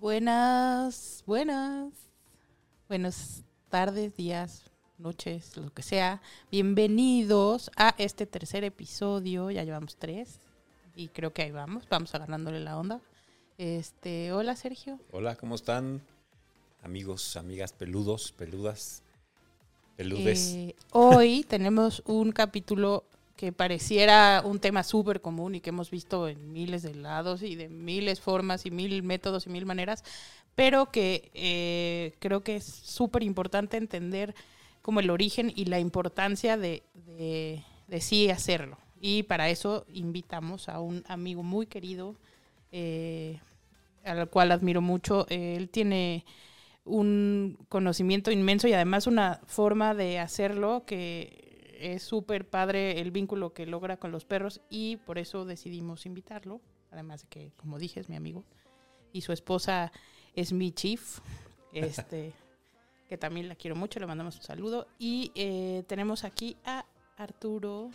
Buenas, buenas. Buenas tardes, días, noches, lo que sea. Bienvenidos a este tercer episodio. Ya llevamos tres y creo que ahí vamos. Vamos agarrándole la onda. Este, hola Sergio. Hola, ¿cómo están? Amigos, amigas, peludos, peludas, peludes. Eh, hoy tenemos un capítulo que pareciera un tema súper común y que hemos visto en miles de lados y de miles formas y mil métodos y mil maneras, pero que eh, creo que es súper importante entender como el origen y la importancia de, de, sí hacerlo. Y para eso invitamos a un amigo muy querido, eh, al cual admiro mucho. él tiene un conocimiento inmenso y además una forma de hacerlo que es súper padre el vínculo que logra con los perros y por eso decidimos invitarlo. Además de que, como dije, es mi amigo. Y su esposa es mi chief, este, que también la quiero mucho, le mandamos un saludo. Y eh, tenemos aquí a Arturo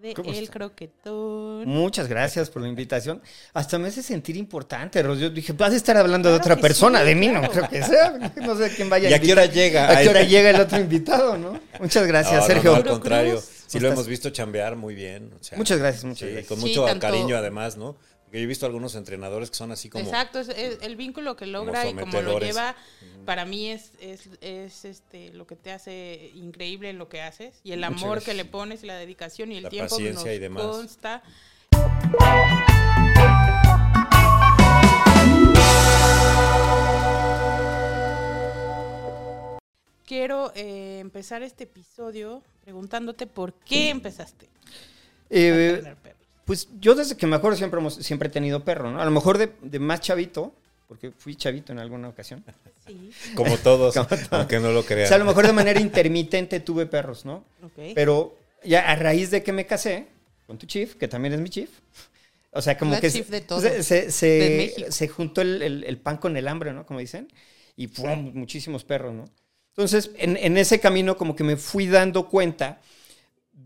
de El está? Croquetón. Muchas gracias por la invitación. Hasta me hace sentir importante, Ros. Yo dije, vas a estar hablando claro de otra persona, sí, de mí, claro. no creo que sea. No sé quién vaya a ¿Y a qué hora llega? ¿A qué hora llega el otro invitado, no? Muchas gracias, no, Sergio. No, al contrario, sí lo hemos visto chambear muy bien. O sea, muchas gracias, muchas sí, gracias. Con mucho sí, cariño, además, ¿no? Porque yo he visto algunos entrenadores que son así como. Exacto, es, es el vínculo que logra como y como lo lleva, para mí es, es, es, este lo que te hace increíble en lo que haces. Y el Muchas amor gracias. que le pones y la dedicación y el La tiempo que nos paciencia y demás. consta. Quiero eh, empezar este episodio preguntándote por qué empezaste Eh, a. Pues yo desde que me acuerdo siempre, hemos, siempre he tenido perro, ¿no? A lo mejor de, de más chavito, porque fui chavito en alguna ocasión. Sí, Como todos, Como todos. aunque no lo O crean. sea, a lo mejor de manera intermitente tuve perros, ¿no? ok. Pero ya a raíz de que me casé con tu chief, que también es mi chief, o sea, como La que chief de todos, se, se, se- de se juntó el, el- el pan con el hambre, ¿no? Como dicen, y ¡pum! muchísimos perros, ¿no? Entonces, en, en ese camino como que me fui dando cuenta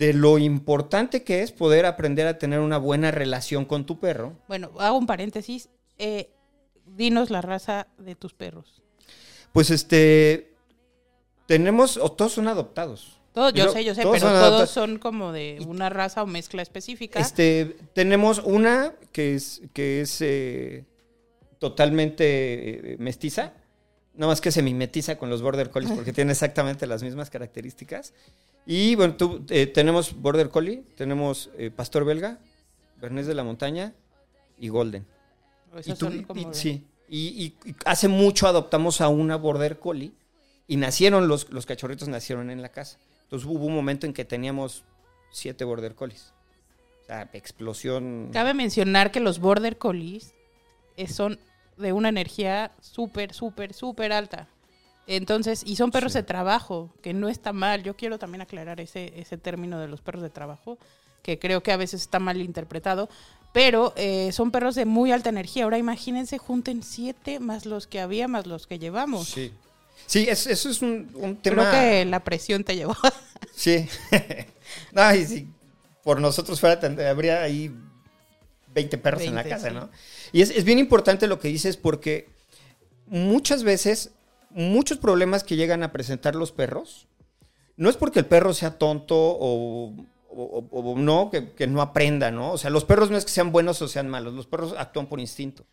de lo importante que es poder aprender a tener una buena relación con tu perro. Bueno, hago un paréntesis. Eh, dinos la raza de tus perros. Pues este, tenemos, o todos son adoptados. Todos, yo No, sé, yo sé, todos pero son todos son como de una raza o mezcla específica. Este, tenemos una que es, que es eh, totalmente eh, mestiza, nada más que se mimetiza con los Border Collies porque tiene exactamente las mismas características. Y bueno, tú, eh, tenemos Border Collie, tenemos eh, Pastor Belga, Bernés de la Montaña y Golden. Esos Y tú- y- sí, y, y- y hace mucho adoptamos a una Border Collie y nacieron, los, los cachorritos nacieron en la casa. Entonces hubo un momento en que teníamos siete Border Collies. O sea, explosión. Cabe mencionar que los Border Collies eh, son de una energía súper, súper, súper alta. Entonces, y son perros Sí. de trabajo, que no está mal. Yo quiero también aclarar ese, ese término de los perros de trabajo, que creo que a veces está mal interpretado. Pero eh, son perros de muy alta energía. Ahora imagínense, junten siete más los que había, más los que llevamos. Sí. Sí, es- eso es un, un Creo tema. que la presión te llevó. Sí. no, y si por nosotros fuera, habría ahí 20 perros en la 20, casa, sí. ¿no? Y es, es bien importante lo que dices porque muchas veces, muchos problemas que llegan a presentar los perros, no es porque el perro sea tonto o, o- no, que, que no aprenda, ¿no? O sea, los perros no es que sean buenos o sean malos, los perros actúan por instinto.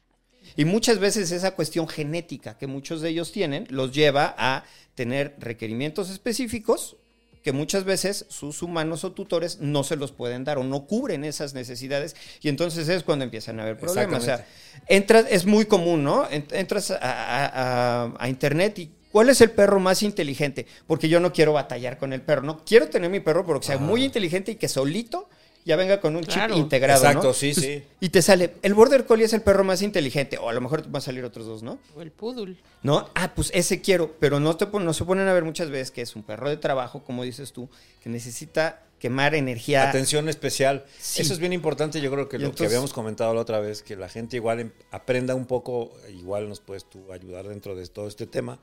Y muchas veces esa cuestión genética que muchos de ellos tienen los lleva a tener requerimientos específicos que muchas veces sus humanos o tutores no se los pueden dar o no cubren esas necesidades y entonces es cuando empiezan a haber problemas. O sea, entras, es muy común, ¿no? En- Entras a, a- a- a internet y ¿cuál es el perro más inteligente? Porque yo no quiero batallar con el perro, no quiero tener mi perro porque sea Ajá. muy inteligente y que solito ya venga con un Claro. chip integrado, Exacto, ¿no? sí, Entonces, sí. Y te sale, el Border Collie es el perro más inteligente, o a lo mejor van a salir otros dos, ¿no? o el poodle. ¿No? Ah, pues ese quiero, pero no, te pon- no se ponen a ver muchas veces que es un perro de trabajo, como dices tú, que necesita quemar energía. Atención especial. Sí. Eso es bien importante. Yo creo que Y lo que habíamos comentado la otra vez, que la gente igual em- aprenda un poco, igual nos puedes tú ayudar dentro de todo este tema,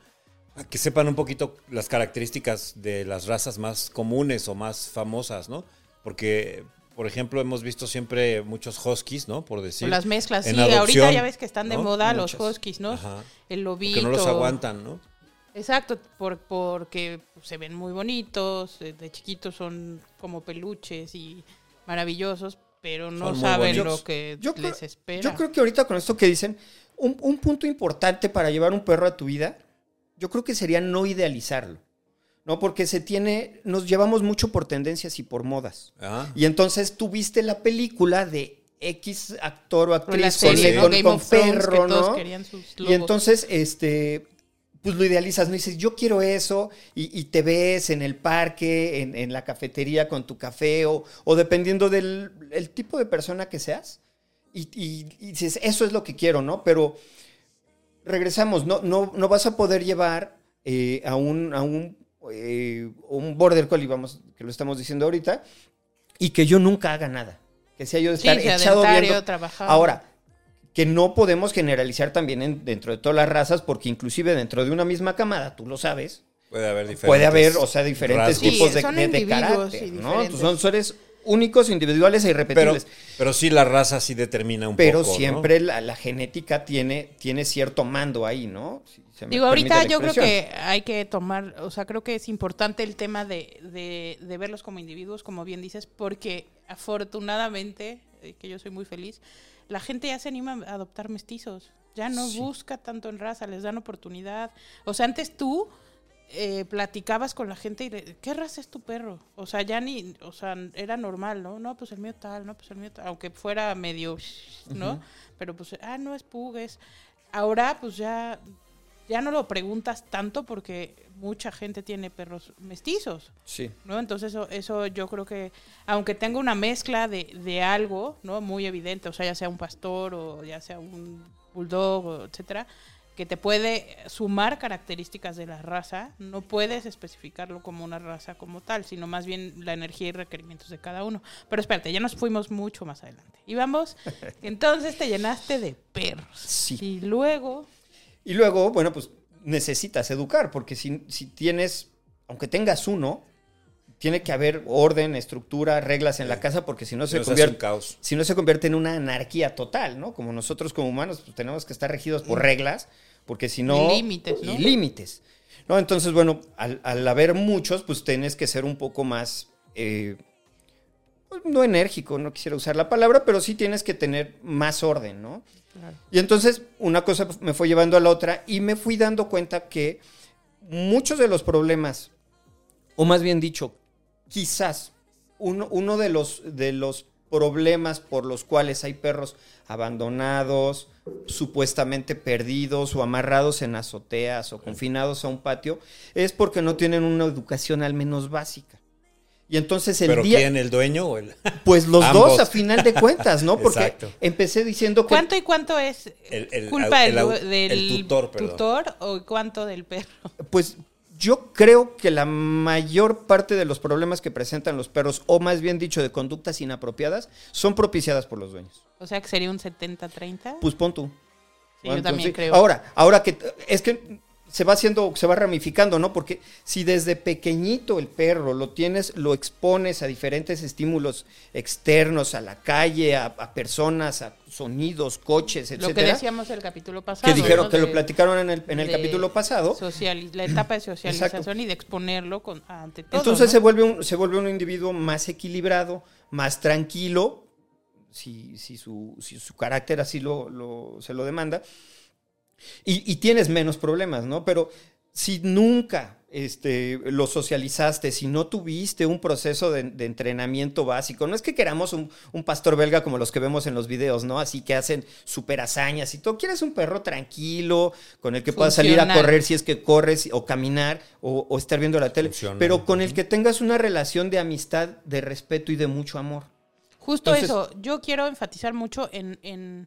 a que sepan un poquito las características de las razas más comunes o más famosas, ¿no? Porque por ejemplo, hemos visto siempre muchos huskies, ¿no? Por decir. Las mezclas, en sí. ahorita ya ves que están de ¿no? moda los huskies, ¿no? Ajá. El lobito. Que no los aguantan, ¿no? Exacto, por, porque se ven muy bonitos, de chiquitos son como peluches y maravillosos, pero no saben bonitos. lo que Yo creo- les espera. Yo creo que ahorita con esto que dicen, un, un punto importante para llevar un perro a tu vida, yo creo que sería no idealizarlo. ¿No? Porque se tiene, nos llevamos mucho por tendencias y por modas. Ah, Y entonces tú viste la película de X actor o actriz serie, con, ¿no? con- con perro, ¿no? querían sus Y entonces, este, pues lo idealizas, ¿no? Y dices, yo quiero eso, y, y te ves en el parque, en, en la cafetería con tu café, o, o dependiendo del el tipo de persona que seas, y, y- y dices, eso es lo que quiero, ¿no? Pero regresamos, no, no, no vas a poder llevar eh, a un, a un, eh, un border collie, vamos, que lo estamos diciendo ahorita, y que yo nunca haga nada. Que sea yo de Sí, estar echado sedentario, viendo. Ahora, que no podemos generalizar también en- dentro de todas las razas, porque inclusive dentro de una misma camada, tú lo sabes, puede haber diferentes. puede haber, o sea, diferentes rasgos. tipos Sí, de, de- carácter, y ¿no? Son seres únicos, individuales e Pero, irrepetibles. pero sí la raza sí determina un Pero, poco. ¿no? siempre la, la genética tiene, tiene cierto mando ahí, ¿no? Si se me Digo, ahorita yo creo que hay que tomar, o sea, creo que es importante el tema de, de, de verlos como individuos, como bien dices, porque afortunadamente, eh, que yo soy muy feliz, la gente ya se anima a adoptar mestizos, ya no Sí. busca tanto en raza, les dan oportunidad. O sea, antes tú eh, platicabas con la gente y le, ¿qué raza es tu perro? O sea, ya ni, o sea, era normal, ¿no? No, pues el mío tal, no, pues el mío tal, aunque fuera medio, ¿no? Pero pues, ah, no es pug, es... Ahora, pues ya, ya no lo preguntas tanto porque mucha gente tiene perros mestizos, Sí. ¿no? Entonces eso, eso yo creo que, aunque tenga una mezcla de, de algo, ¿no? Muy evidente, o sea, ya sea un pastor o ya sea un bulldog, etcétera, que te puede sumar características de la raza, no puedes especificarlo como una raza como tal, sino más bien la energía y requerimientos de cada uno. Pero espérate, ya nos fuimos mucho más adelante. Y vamos, entonces te llenaste de perros. Sí. Y luego, Y luego, bueno, pues necesitas educar, porque si, si tienes, aunque tengas uno, tiene que haber orden, estructura, reglas en la casa, porque si no se convierte, caos. si no se convierte en una anarquía total, ¿no? Como nosotros como humanos pues, tenemos que estar regidos por reglas, porque si no... Y límites, ¿no? Y límites. ¿no? Entonces, bueno, al, al haber muchos, pues tienes que ser un poco más... eh, pues, no enérgico, no quisiera usar la palabra, pero sí tienes que tener más orden, ¿no? Y entonces una cosa me fue llevando a la otra y me fui dando cuenta que muchos de los problemas, o más bien dicho, quizás uno, uno de, los, de los problemas por los cuales hay perros abandonados, supuestamente perdidos o amarrados en azoteas o confinados a un patio, es porque no tienen una educación al menos básica. Y entonces el ¿Pero día... quién, el dueño o el...? Pues los Ambos. dos a final de cuentas, ¿no? Porque Exacto. empecé diciendo que... ¿cuánto y cuánto es El- el- culpa el del, au- del el tutor, perdón. tutor o cuánto del perro? Pues yo creo que la mayor parte de los problemas que presentan los perros, o más bien dicho, de conductas inapropiadas, son propiciadas por los dueños. O sea que sería un 70-30. Pues pon tú. sí, yo Entonces, también creo. Ahora, ahora que es que se va haciendo, se va ramificando, ¿no? Porque si desde pequeñito el perro lo tienes, lo expones a diferentes estímulos externos, a la calle, a, a personas, a sonidos, coches, lo que decíamos el capítulo pasado. que dijeron ¿no? que lo platicaron en el, en el capítulo pasado. la etapa de socialización Exacto. y de exponerlo con, ante todo. Entonces ¿no? se, vuelve un, se vuelve un individuo más equilibrado, más tranquilo, si, si, su, si su carácter así lo, lo- se lo demanda, y, y tienes menos problemas, ¿no? Pero si nunca este, lo socializaste, si no tuviste un proceso de, de entrenamiento básico, no es que queramos un, un pastor belga como los que vemos en los videos, ¿no? Así que hacen super hazañas y todo. Quieres un perro tranquilo, con el que puedas salir a correr si es que corres, o caminar, o, o estar viendo la tele, Funcional. pero con el que tengas una relación de amistad, de respeto y de mucho amor. Justo Entonces- eso, yo quiero enfatizar mucho en, en,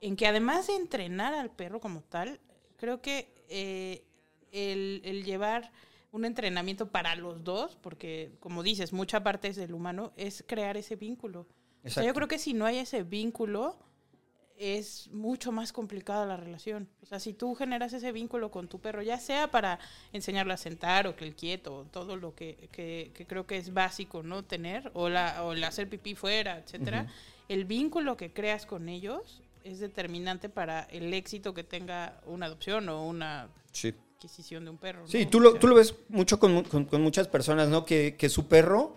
en que además de entrenar al perro como tal, creo que eh, el, el llevar un entrenamiento para los dos, porque como dices, mucha parte es del humano, es crear ese vínculo. O sea, yo creo que si no hay ese vínculo, es mucho más complicada la relación. O sea, si tú generas ese vínculo con tu perro, ya sea para enseñarle a sentar o que el quieto, todo lo que, que, que creo que es básico, ¿no? Tener, o, la, o el hacer pipí fuera, etcétera, el vínculo que creas con ellos es determinante para el éxito que tenga una adopción o una Sí. adquisición de un perro. Sí, ¿no? tú lo, tú lo ves mucho con, con- con muchas personas, ¿no? Que, que su perro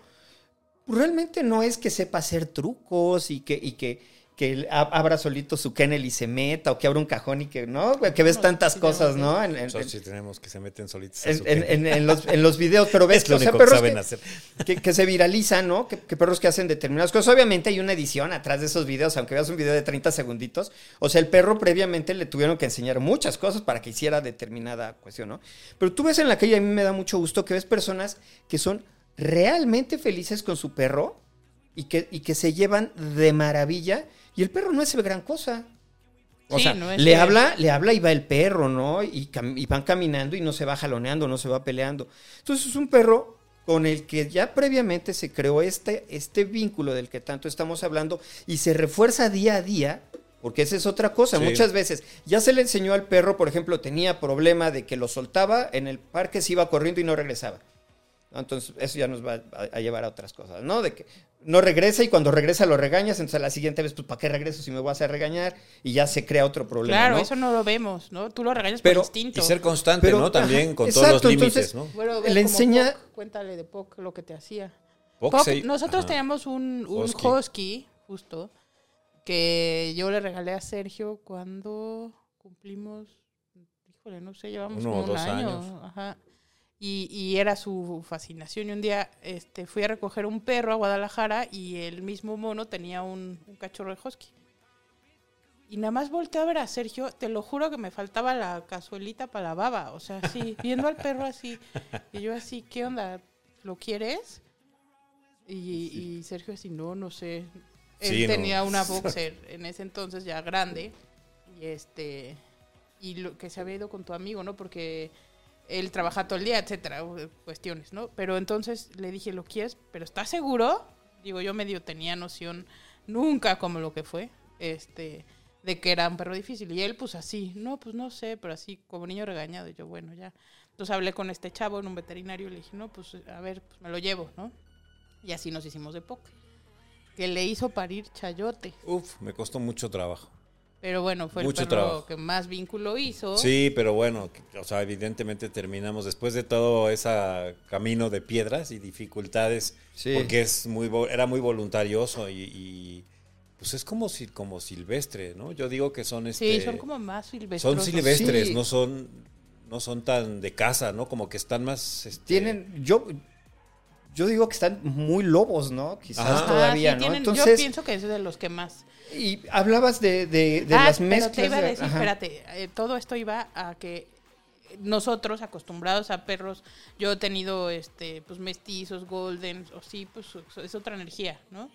realmente no es que sepa hacer trucos y que, y que, que abra solito su kennel y se meta o que abra un cajón y que, ¿no? Que ves No, tantas sí, cosas, ¿no? En, en- tenemos que se meten solitos. en- en- pene. en- en los, en los videos, pero ves es lo o sea, único que saben que, hacer. que, que se viralizan, ¿no? Que, que perros que hacen determinadas cosas. Obviamente hay una edición atrás de esos videos, aunque veas un video de 30 segunditos. O sea, el perro previamente le tuvieron que enseñar muchas cosas para que hiciera determinada cuestión, ¿no? Pero tú ves en la calle, a mí me da mucho gusto que ves personas que son realmente felices con su perro y que, y que se llevan de maravilla. Y el perro no es gran cosa. O Sí, sea, no le habla, le habla y va el perro, ¿no? Y, cam- y van caminando y no se va jaloneando, no se va peleando. Entonces es un perro con el que ya previamente se creó este, este vínculo del que tanto estamos hablando y se refuerza día a día, porque esa es otra cosa. Sí. Muchas veces ya se le enseñó al perro, por ejemplo, tenía problema de que lo soltaba en el parque, se iba corriendo y no regresaba. ¿No? Entonces, eso ya nos va a, a llevar a otras cosas, ¿no? De que no regresa y cuando regresa lo regañas, entonces a la siguiente vez, pues, ¿para qué regreso si me voy a hacer regañar? Y ya se crea otro problema, Claro, ¿no? eso no lo vemos, ¿no? Tú lo regañas Pero- por instinto. Y ser constante, Pero, ¿no? También ajá, con todos los límites, entonces- ¿no? Bueno, Le enseña- cuéntale de Puck lo que te hacía. Puck, se- nosotros ajá. teníamos un, un Husky. husky. justo, que yo le regalé a Sergio cuando cumplimos, híjole, no sé, llevamos Uno o como un dos año. años. Ajá. Y, y era su fascinación. Y un día este, fui a recoger un perro a Guadalajara y el mismo mono tenía un, un cachorro de husky. Y nada más volteé a ver a Sergio, te lo juro que me faltaba la cazuelita para la baba. O sea, así, viendo al perro así. Y yo así, ¿qué onda? ¿Lo quieres? Y, y Sergio así, no, no sé. Él Sí, no. tenía una boxer en ese entonces ya grande. Y este. Y lo que se había ido con tu amigo, ¿no? Porque él trabaja todo el día, etcétera, o, cuestiones, ¿no? Pero entonces le dije, ¿lo quieres? ¿Pero estás seguro? Digo, yo medio tenía noción, nunca como lo que fue, este, de que era un perro difícil. Y él, pues así, no, pues no sé, pero así, como niño regañado. Yo, bueno, ya. Entonces hablé con este chavo en un veterinario y le dije, no, pues a ver, pues me lo llevo, ¿no? Y así nos hicimos de poco. Que le hizo parir chayote. Uf, me costó mucho trabajo. Pero bueno, fue Mucho el perro trabajo. que más vínculo hizo. Sí, pero bueno, o sea, evidentemente terminamos después de todo ese camino de piedras y dificultades, Sí. porque es muy era muy voluntarioso y, y, pues es como si como silvestre, ¿no? Yo digo que son Sí, este son como más silvestres. son silvestres, Sí. no son no son tan de casa, ¿no? Como que están más este, Tienen, yo, yo digo que están muy lobos, ¿no? Quizás Ajá. todavía, ¿no? Yo Entonces, pienso que es de los que más. y hablabas de, de, de ah, las pero mezclas. te iba a de- decir, ajá. espérate, eh, todo esto iba a que nosotros acostumbrados a perros, yo he tenido este pues mestizos, golden, o sí, pues es otra energía, ¿no?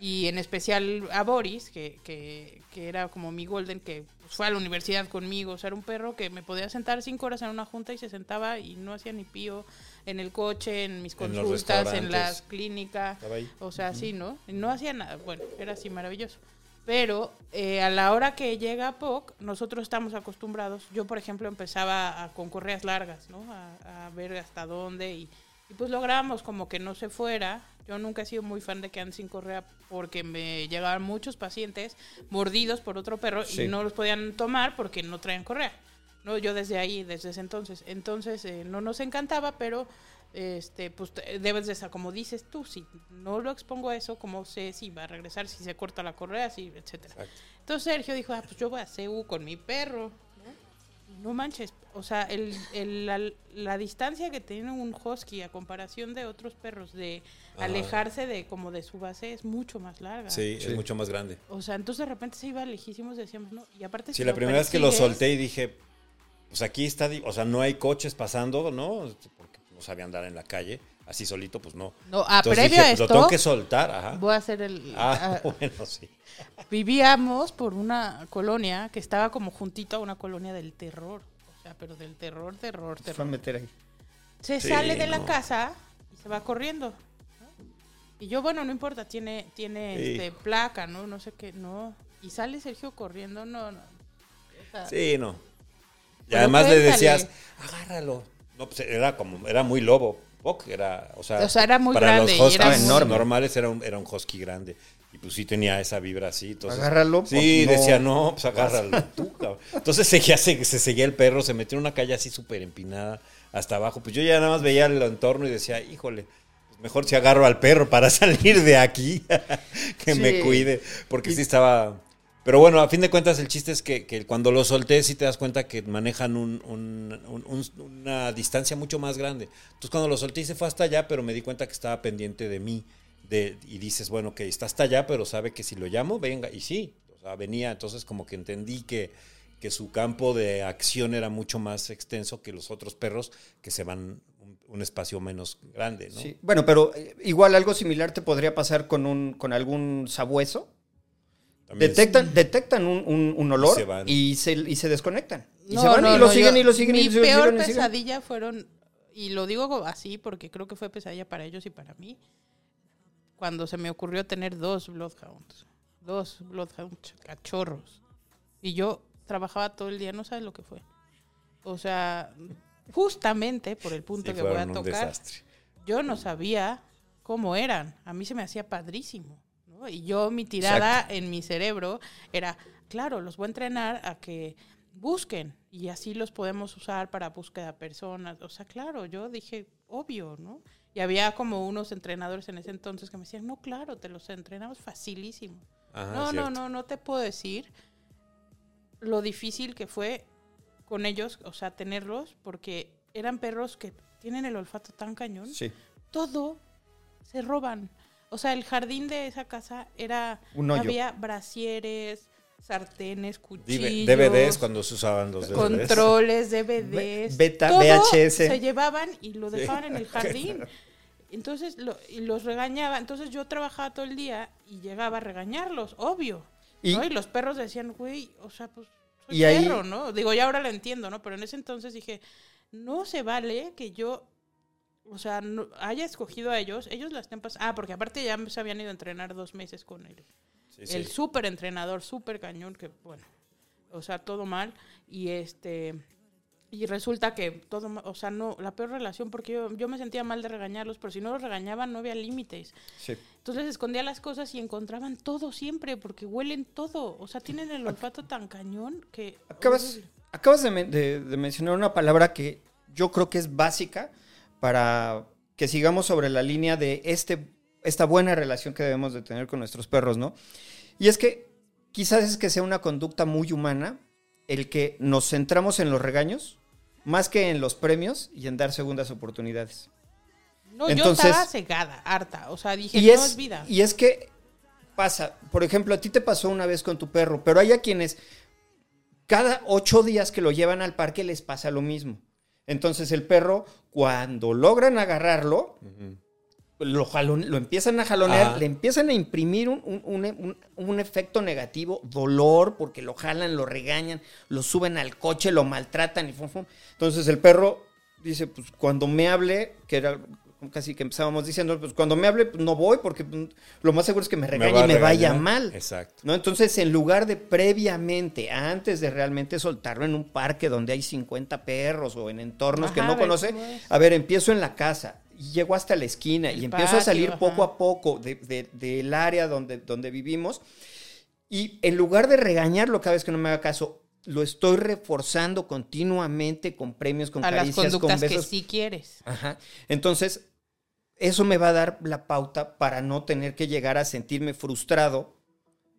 Y en especial a Boris, que, que, que era como mi golden, que pues, fue a la universidad conmigo, o sea, era un perro que me podía sentar cinco horas en una junta y se sentaba y no hacía ni pío en el coche, en mis En consultas, en restaurantes. las clínicas, o sea, sí, ¿no? Y No hacía nada, bueno, era así maravilloso. Pero eh, a la hora que llega POC, nosotros estamos acostumbrados. Yo, por ejemplo, empezaba a, con correas largas, ¿no? A, a ver hasta dónde y, y pues logramos como que no se fuera. Yo nunca he sido muy fan de que anden sin correa porque me llegaban muchos pacientes mordidos por otro perro Sí. y no los podían tomar porque no traían correa. No, yo desde ahí, desde ese entonces. Entonces eh, no nos encantaba, pero este, pues debes de como dices tú, si no lo expongo a eso, como sé si va a regresar, si se corta la correa, si, etcétera. Exacto. Entonces Sergio dijo, ah, pues yo voy a CU con mi perro. ¿no? Manches, o sea, el, el- la, la distancia que tiene un husky a comparación de otros perros de Ajá. alejarse de como de su base es mucho más larga. Sí, Sí. es mucho más grande. O sea, entonces de repente se iba lejísimos, decíamos, no, y aparte Sí, si la primera vez que lo solté y dije, pues aquí está, o sea, no hay coches pasando, ¿no? Porque no sabía andar en la calle, así solito, pues no. No, ah, Entonces previo dije, a pues, lo esto, tengo que soltar, ajá. voy a hacer el... Ah, ah, bueno, sí. Vivíamos por una colonia que estaba como juntito a una colonia del terror. O sea, pero del terror, terror, Se fue a terror. meter ahí. Se Sí, sale de la casa y se va corriendo. Y yo, bueno, no importa, tiene, tiene Sí. este, placa, ¿no? No sé qué, no. Y sale Sergio corriendo, no, no. O sea, Sí, no. Y además le decías, agárralo. No, pues era como, era muy lobo. Puck era, o sea, O sea, era muy para grande los era huskies muy- enorme. normales era un, era un husky grande. Y pues sí tenía esa vibra así. Entonces, Agárralo, Sí, pues, no. decía, no, pues agárralo tú, cabrón. Entonces seguía, se, se seguía el perro, se metió en una calle así súper empinada hasta abajo. Pues yo ya nada más veía el entorno y decía, híjole, pues mejor si agarro al perro para salir de aquí, que me cuide. Porque sí estaba... Pero bueno, a fin de cuentas el chiste es que, cuando lo solté sí te das cuenta que manejan un- un- un- un- una distancia mucho más grande. Entonces cuando lo solté se fue hasta allá, pero me di cuenta que estaba pendiente de mí. Y dices, bueno, que está hasta allá, pero sabe que si lo llamo, venga. Y sí, venía. Entonces como que entendí que, su campo de acción era mucho más extenso que los otros perros que se van un, espacio menos grande, ¿no? Sí. Bueno, pero eh, igual algo similar te podría pasar con algún sabueso. También Detectan, detectan un, un- un olor se van. y se, y se desconectan. Y No, se van no, y lo no, siguen yo- y lo siguen Mi y lo peor siguen y siguen. pesadilla fueron, y lo digo así porque creo que fue pesadilla para ellos y para mí, cuando se me ocurrió tener dos Bloodhounds. Dos Bloodhounds cachorros. Y yo trabajaba todo el día, no sabes lo que fue. O sea, justamente por el punto sí que voy a tocar, desastre. yo no sabía cómo eran. A mí se me hacía padrísimo. ¿No? Y yo, mi tirada en mi cerebro era, claro, los voy a entrenar a que busquen y así los podemos usar para búsqueda de personas. O sea, claro, yo dije, obvio, ¿no? Y había como unos entrenadores en ese entonces que me decían, no, claro, te los entrenamos facilísimo. Ajá, no, no, no, no te puedo decir lo difícil que fue con ellos, o sea, tenerlos, porque eran perros que tienen el olfato tan cañón Sí. todo se roban. O sea, el jardín de esa casa era Un hoyo. había brasieres, sartenes, cuchillos, DVDs cuando se usaban los DVDs. controles, DVDs, Beta, todo VHS. se llevaban y lo dejaban en el jardín. Entonces lo, y los regañaba. Entonces yo trabajaba todo el día y llegaba a regañarlos, obvio. Y- ¿no? y los perros decían, güey, o sea, pues soy Y ahí- perro, ¿no? Digo, ya ahora lo entiendo, ¿no? Pero en ese entonces dije, no se vale que yo, o sea, no- haya escogido a ellos, ellos la estén pasando. Ah, porque aparte ya se habían ido a entrenar dos meses con él Sí, sí. el súper entrenador, súper cañón, que bueno, o sea, todo mal. Y este, y resulta que todo, o sea, no, la peor relación, porque yo, yo me sentía mal de regañarlos, pero si no los regañaban no había límites. Sí. Entonces escondía las cosas y encontraban todo siempre, porque huelen todo. O sea, tienen el olfato tan cañón que... Acabas, horrible. acabas de, men- de- de mencionar una palabra que yo creo que es básica para que sigamos sobre la línea de este, esta buena relación que debemos de tener con nuestros perros, ¿no? Y es que quizás es que sea una conducta muy humana el que nos centramos en los regaños más que en los premios y en dar segundas oportunidades. No, entonces- yo estaba cegada, harta. O sea, dije, Y no es, es vida. y es que pasa, por ejemplo, a ti te pasó una vez con tu perro, pero hay a quienes cada ocho días que lo llevan al parque les pasa lo mismo. Entonces el perro, cuando logran agarrarlo, lo, jalon- lo empiezan a jalonear, le empiezan a imprimir un, un- un- un- un efecto negativo, dolor, porque lo jalan, lo regañan, lo suben al coche, lo maltratan y fum, fum. Entonces el perro dice, pues cuando me hable, que era casi que empezábamos diciendo, pues cuando me hable, pues, no voy, porque pues, lo más seguro es que me regañe y me vaya mal. Exacto. ¿no? Entonces, en lugar de previamente, antes de realmente soltarlo en un parque donde hay 50 perros o en entornos que no ver conoce, a ver, empiezo en la casa y llego hasta la esquina El y empiezo a salir ajá. poco a poco de- de- del área donde, donde vivimos y en lugar de regañarlo cada vez que no me haga caso, lo estoy reforzando continuamente con premios, con a las caricias, con conductas que besos. sí quieres. Ajá. Entonces, eso me va a dar la pauta para no tener que llegar a sentirme frustrado.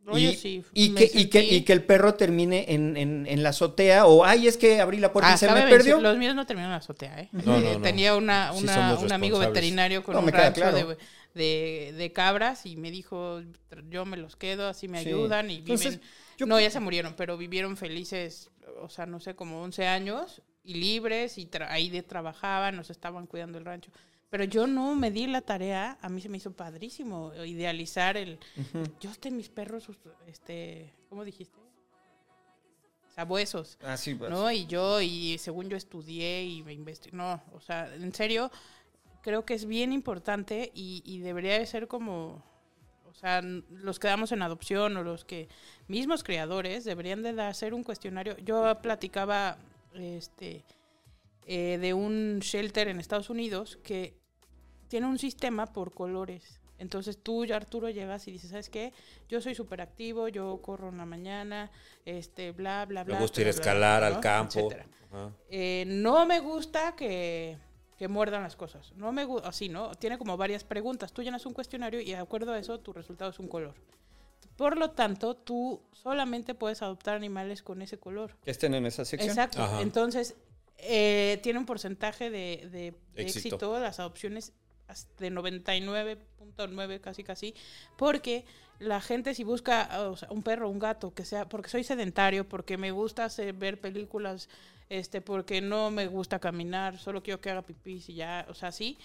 No, y, sí, y me que, y, que, sentí- y que el perro termine en, en- en la azotea o, ay, es que abrí la puerta Ah, y se cabe me perdió. Los míos no terminaron en la azotea, ¿eh? No, no, no. Tenía una, una- un amigo veterinario con No, un rancho claro. de, de- de cabras y me dijo, yo me los quedo, así me Sí. ayudan y Entonces, viven... yo- No, ya se murieron, pero vivieron felices, o sea, no sé, como 11 años y libres y tra- ahí de trabajaban, nos estaban cuidando el rancho. Pero yo no me di la tarea, a mí se me hizo padrísimo idealizar el... Yo este mis perros, este, ¿cómo dijiste? Sabuesos. Ah, sí, pues. ¿no? Y yo, y según yo estudié y me investigué, no, o sea, en serio, creo que es bien importante y, y debería de ser como, sea, los que damos en adopción o los que mismos criadores deberían de hacer un cuestionario. Yo platicaba este eh, de un shelter en Estados Unidos que tiene un sistema por colores. Entonces tú, Arturo, llegas y dices, ¿sabes qué? Yo soy súper activo, yo corro en la mañana, este, bla, bla, bla. Me gusta ir a bla, escalar bla, al campo. Eh, no me gusta que, que muerdan las cosas. No me gusta, así, ¿no? Tiene como varias preguntas. Tú llenas un cuestionario y de acuerdo a eso tu resultado es un color. Por lo tanto, tú solamente puedes adoptar animales con ese color. Que estén en esa sección. Exacto. Ajá. Entonces, eh, tiene un porcentaje de, de Éxito. éxito. las adopciones de 99.9 casi casi, porque la gente si busca o sea, un perro, un gato, que sea, porque soy sedentario, porque me gusta hacer- ver películas, este, porque no me gusta caminar, solo quiero que haga pipí y ya, o sea, sí,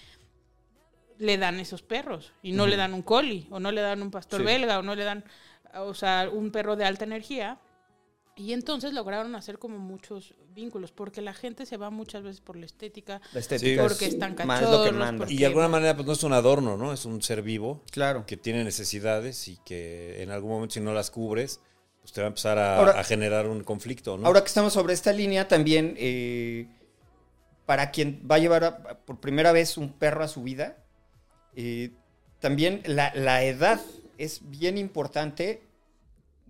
le dan esos perros y no le dan un collie o no le dan un pastor Sí. belga o no le dan, o sea, un perro de alta energía. Y entonces lograron hacer como muchos vínculos, porque la gente se va muchas veces por la estética, La estética porque es están más lo que cachorros, manda. porque- Y de alguna manera, pues no es un adorno, ¿no? Es un ser vivo Claro. que tiene necesidades y que en algún momento, si no las cubres, pues te va a empezar a, Ahora- a generar un conflicto, ¿no? Ahora que estamos sobre esta línea, también eh, para quien va a llevar a- por primera vez un perro a su vida, eh, también la, la edad es bien importante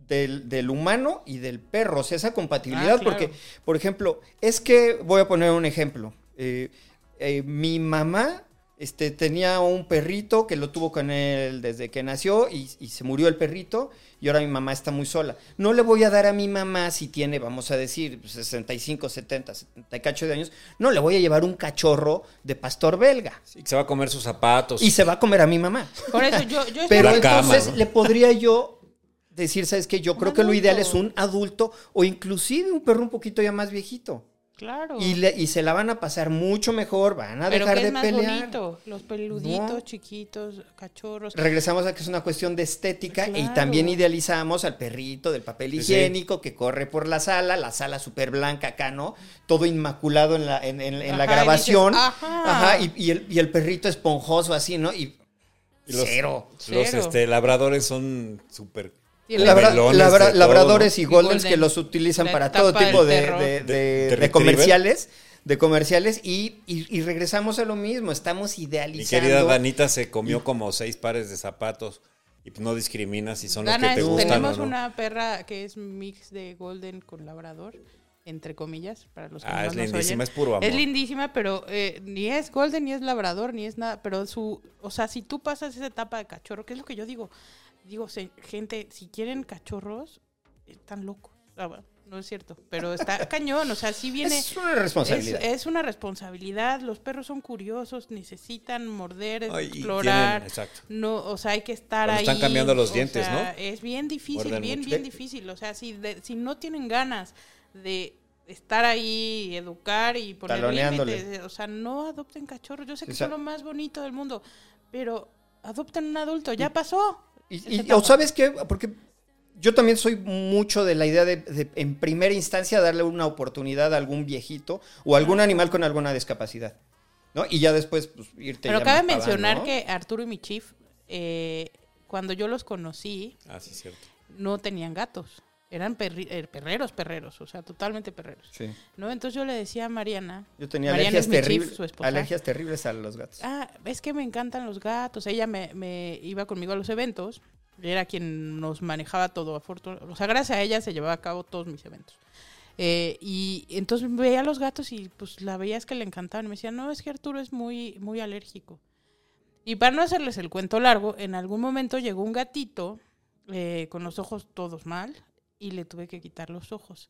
del, del humano y del perro, o sea, esa compatibilidad, Ah, claro. porque, por ejemplo, es que, voy a poner un ejemplo, eh, eh, mi mamá este, tenía un perrito que lo tuvo con él desde que nació y, y se murió el perrito y ahora mi mamá está muy sola. No le voy a dar a mi mamá si tiene, vamos a decir, 65, 70, 70 y cacho de años, no le voy a llevar un cachorro de pastor belga Sí, que se va a comer sus zapatos. y se va a comer a mi mamá. Por eso yo, yo Pero La cama, entonces ¿no? le podría yo decir, ¿sabes qué? Yo Un creo que lo ideal es un adulto o inclusive un perro un poquito ya más viejito. Claro. Y, le- y se la van a pasar mucho mejor, van a Pero dejar que de más pelear. bonito, los peluditos, No. chiquitos, cachorros. Regresamos a que es una cuestión de estética y también idealizamos al perrito del papel sí. higiénico que corre por la sala, la sala súper blanca acá, ¿no? Todo inmaculado en la, en, en- en la y grabación. dices, ajá. Ajá, y, y el, y el perrito esponjoso así, ¿no? Y, Y los- cero. Los Cero. este, labradores son súper... Labra- labra- de todo, labradores ¿no? y Y goldens golden. que los utilizan para todo tipo de, perro. de- De- de- de de retriever. comerciales. De comerciales y, y- y regresamos a lo mismo. Estamos Mi idealizando. querida Danita se comió como seis pares de zapatos y no discriminas si son los Dana, que te gustan tenemos o no. una perra que es mix de golden con labrador, entre comillas, para los que Ah, no es nos lindísima, oyen. es puro amor. Es lindísima, pero eh, ni es golden, ni es labrador, ni es nada. Pero su, o sea, si tú pasas esa etapa de cachorro, que es lo que yo digo, digo, se- gente, si quieren cachorros, están locos. Ah, bueno, no es cierto, pero está cañón, o sea, sí viene. Es una responsabilidad. Es, es una responsabilidad. Los perros son curiosos, necesitan morder, Ay, explorar. tienen- exacto. No, o sea, hay que estar Cuando ahí. están cambiando los o dientes, sea, ¿no? Es bien difícil, Muerden bien, mucho. bien difícil. O sea, si, de- si no tienen ganas de estar ahí, educar y poner Taloneándole. límites, o sea, no adopten cachorros. Yo sé que Sí, sa- son lo más bonito del mundo, pero adopten un adulto. Ya pasó. Y, o sabes qué, porque yo también soy mucho de la idea de, de, en primera instancia darle una oportunidad a algún viejito o a algún animal con alguna discapacidad, ¿no? Y ya después pues, irte Pero ya cabe mencionar que Arturo y mi chief, eh, cuando yo los conocí, Ah, sí, cierto. no tenían gatos. Eran perri- eh, perreros, perreros, o sea, totalmente perreros. Sí. ¿no? Entonces yo le decía a Mariana, Yo tenía Mariana alergias es terribles, alergias terribles a los gatos. ah, es que me encantan los gatos. Ella me, me iba conmigo a los eventos, era quien nos manejaba todo, afortun- o sea, gracias a ella se llevaba a cabo todos mis eventos. Eh, y entonces veía a los gatos y pues la veías que le encantaban. Me decía, no, es que Arturo es muy, muy alérgico. Y para no hacerles el cuento largo, en algún momento llegó un gatito eh, con los ojos todos mal y le tuve que quitar los ojos.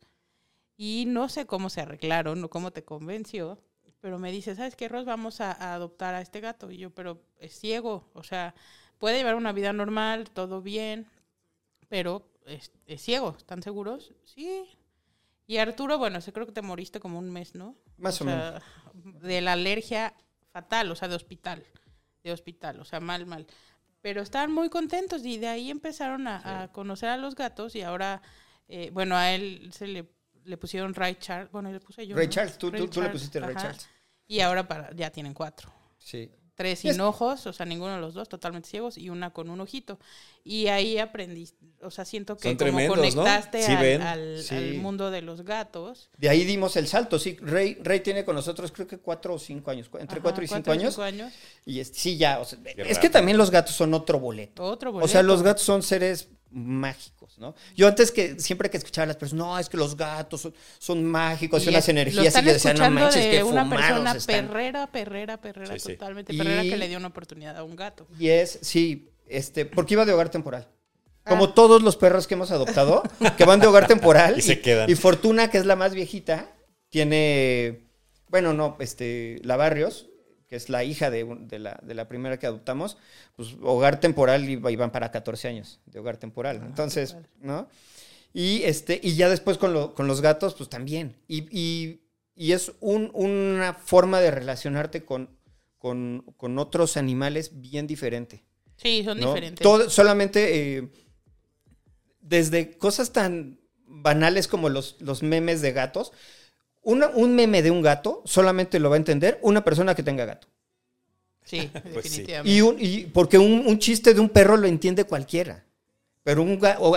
Y no sé cómo se arreglaron o cómo te convenció, pero me dice, ¿sabes qué, Ros? Vamos a, a adoptar a este gato. Y yo, pero es ciego, o sea, puede llevar una vida normal, todo bien, pero es, es ciego, ¿están seguros? Sí. Y Arturo, bueno, sé creo que te moriste como un mes, ¿no? Más o sea, De la alergia fatal, o sea, de hospital. De hospital, o sea, mal, mal. Pero estaban muy contentos y de ahí empezaron a, a conocer a los gatos y ahora, eh, bueno, a él se le, le pusieron Ray Charles. Bueno, le puse yo. Ray ¿no? Charles, tú, Ray tú, tú le pusiste Ray. Charles. Y ahora para, ya tienen cuatro. Sí. Tres sin ojos, o sea, ninguno de los dos, totalmente ciegos, y una con un ojito. Y ahí aprendí, o sea, siento que Son como conectaste Sí al, ven. al- Sí. al mundo de los gatos. De ahí dimos el salto, sí. Rey, Rey tiene con nosotros creo que cuatro o cinco años, entre Ajá, cuatro y cinco años. años. Y es- sí, ya, o sea, es que también los gatos son otro boleto. Otro O sea, boleto. los gatos son seres mágicos, ¿no? Yo antes que, siempre que escuchaba a las personas, no, es que los gatos son, son mágicos y, Y es- lo energías, y yo decía, no manches, de que una fumados persona están. perrera, perrera, perrera, Sí, sí. totalmente Y- perrera que le dio una oportunidad a un gato. Y es, sí, este, porque iba de hogar temporal. Ah. Como todos los perros que hemos adoptado, que van de hogar temporal. Y se quedan. Y Fortuna, que es la más viejita, tiene, bueno, no, este, la Barrios, que es la hija de, la, de la primera que adoptamos, pues hogar temporal van para 14 años de hogar temporal. Entonces, padre. ¿no? Y, este, y ya después con, lo- con los gatos, pues también. Y, y- y es un- una forma de relacionarte con, con, con otros animales bien diferente. Sí, son ¿no? diferentes. Todo- solamente eh, desde cosas tan banales como los, los memes de gatos. Una- un meme de un gato solamente lo va a entender una persona que tenga gato. Sí, Pues sí. definitivamente. Y, un- y porque un, un chiste de un perro lo entiende cualquiera. Pero un gato,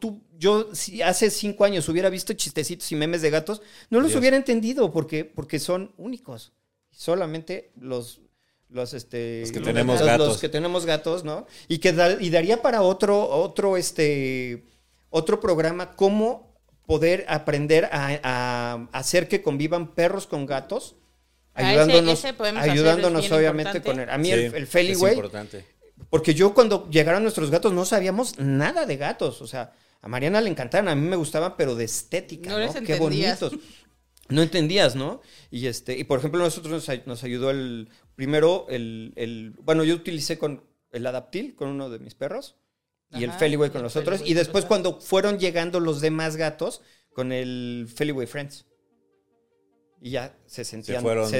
tú, yo si hace cinco años hubiera visto chistecitos y memes de gatos, no los Dios. hubiera entendido porque, porque son únicos. Solamente los, los, este, Los que tenemos gatos. los que tenemos gatos, ¿no? Y que da- y daría para otro, otro, este, otro programa cómo poder aprender a, a hacer que convivan perros con gatos. Ah, ese- Ayudándonos, ese ayudándonos obviamente importante. con el, a mí Sí, el, el es Feliway, importante. porque yo cuando llegaron nuestros gatos no sabíamos nada de gatos. O sea, a Mariana le encantaban, a mí me gustaban, pero de estética, No ¿no? les Qué entendías. bonitos. No entendías, ¿no? Y este, y por ejemplo, nosotros nos, nos ayudó el primero el, el- bueno, yo utilicé con el Adaptil con uno de mis perros y el Ajá, Feliway y con el los otros. Feliway Y después cuando fueron llegando los demás gatos con el Feliway Friends. Y ya se sentían, fueron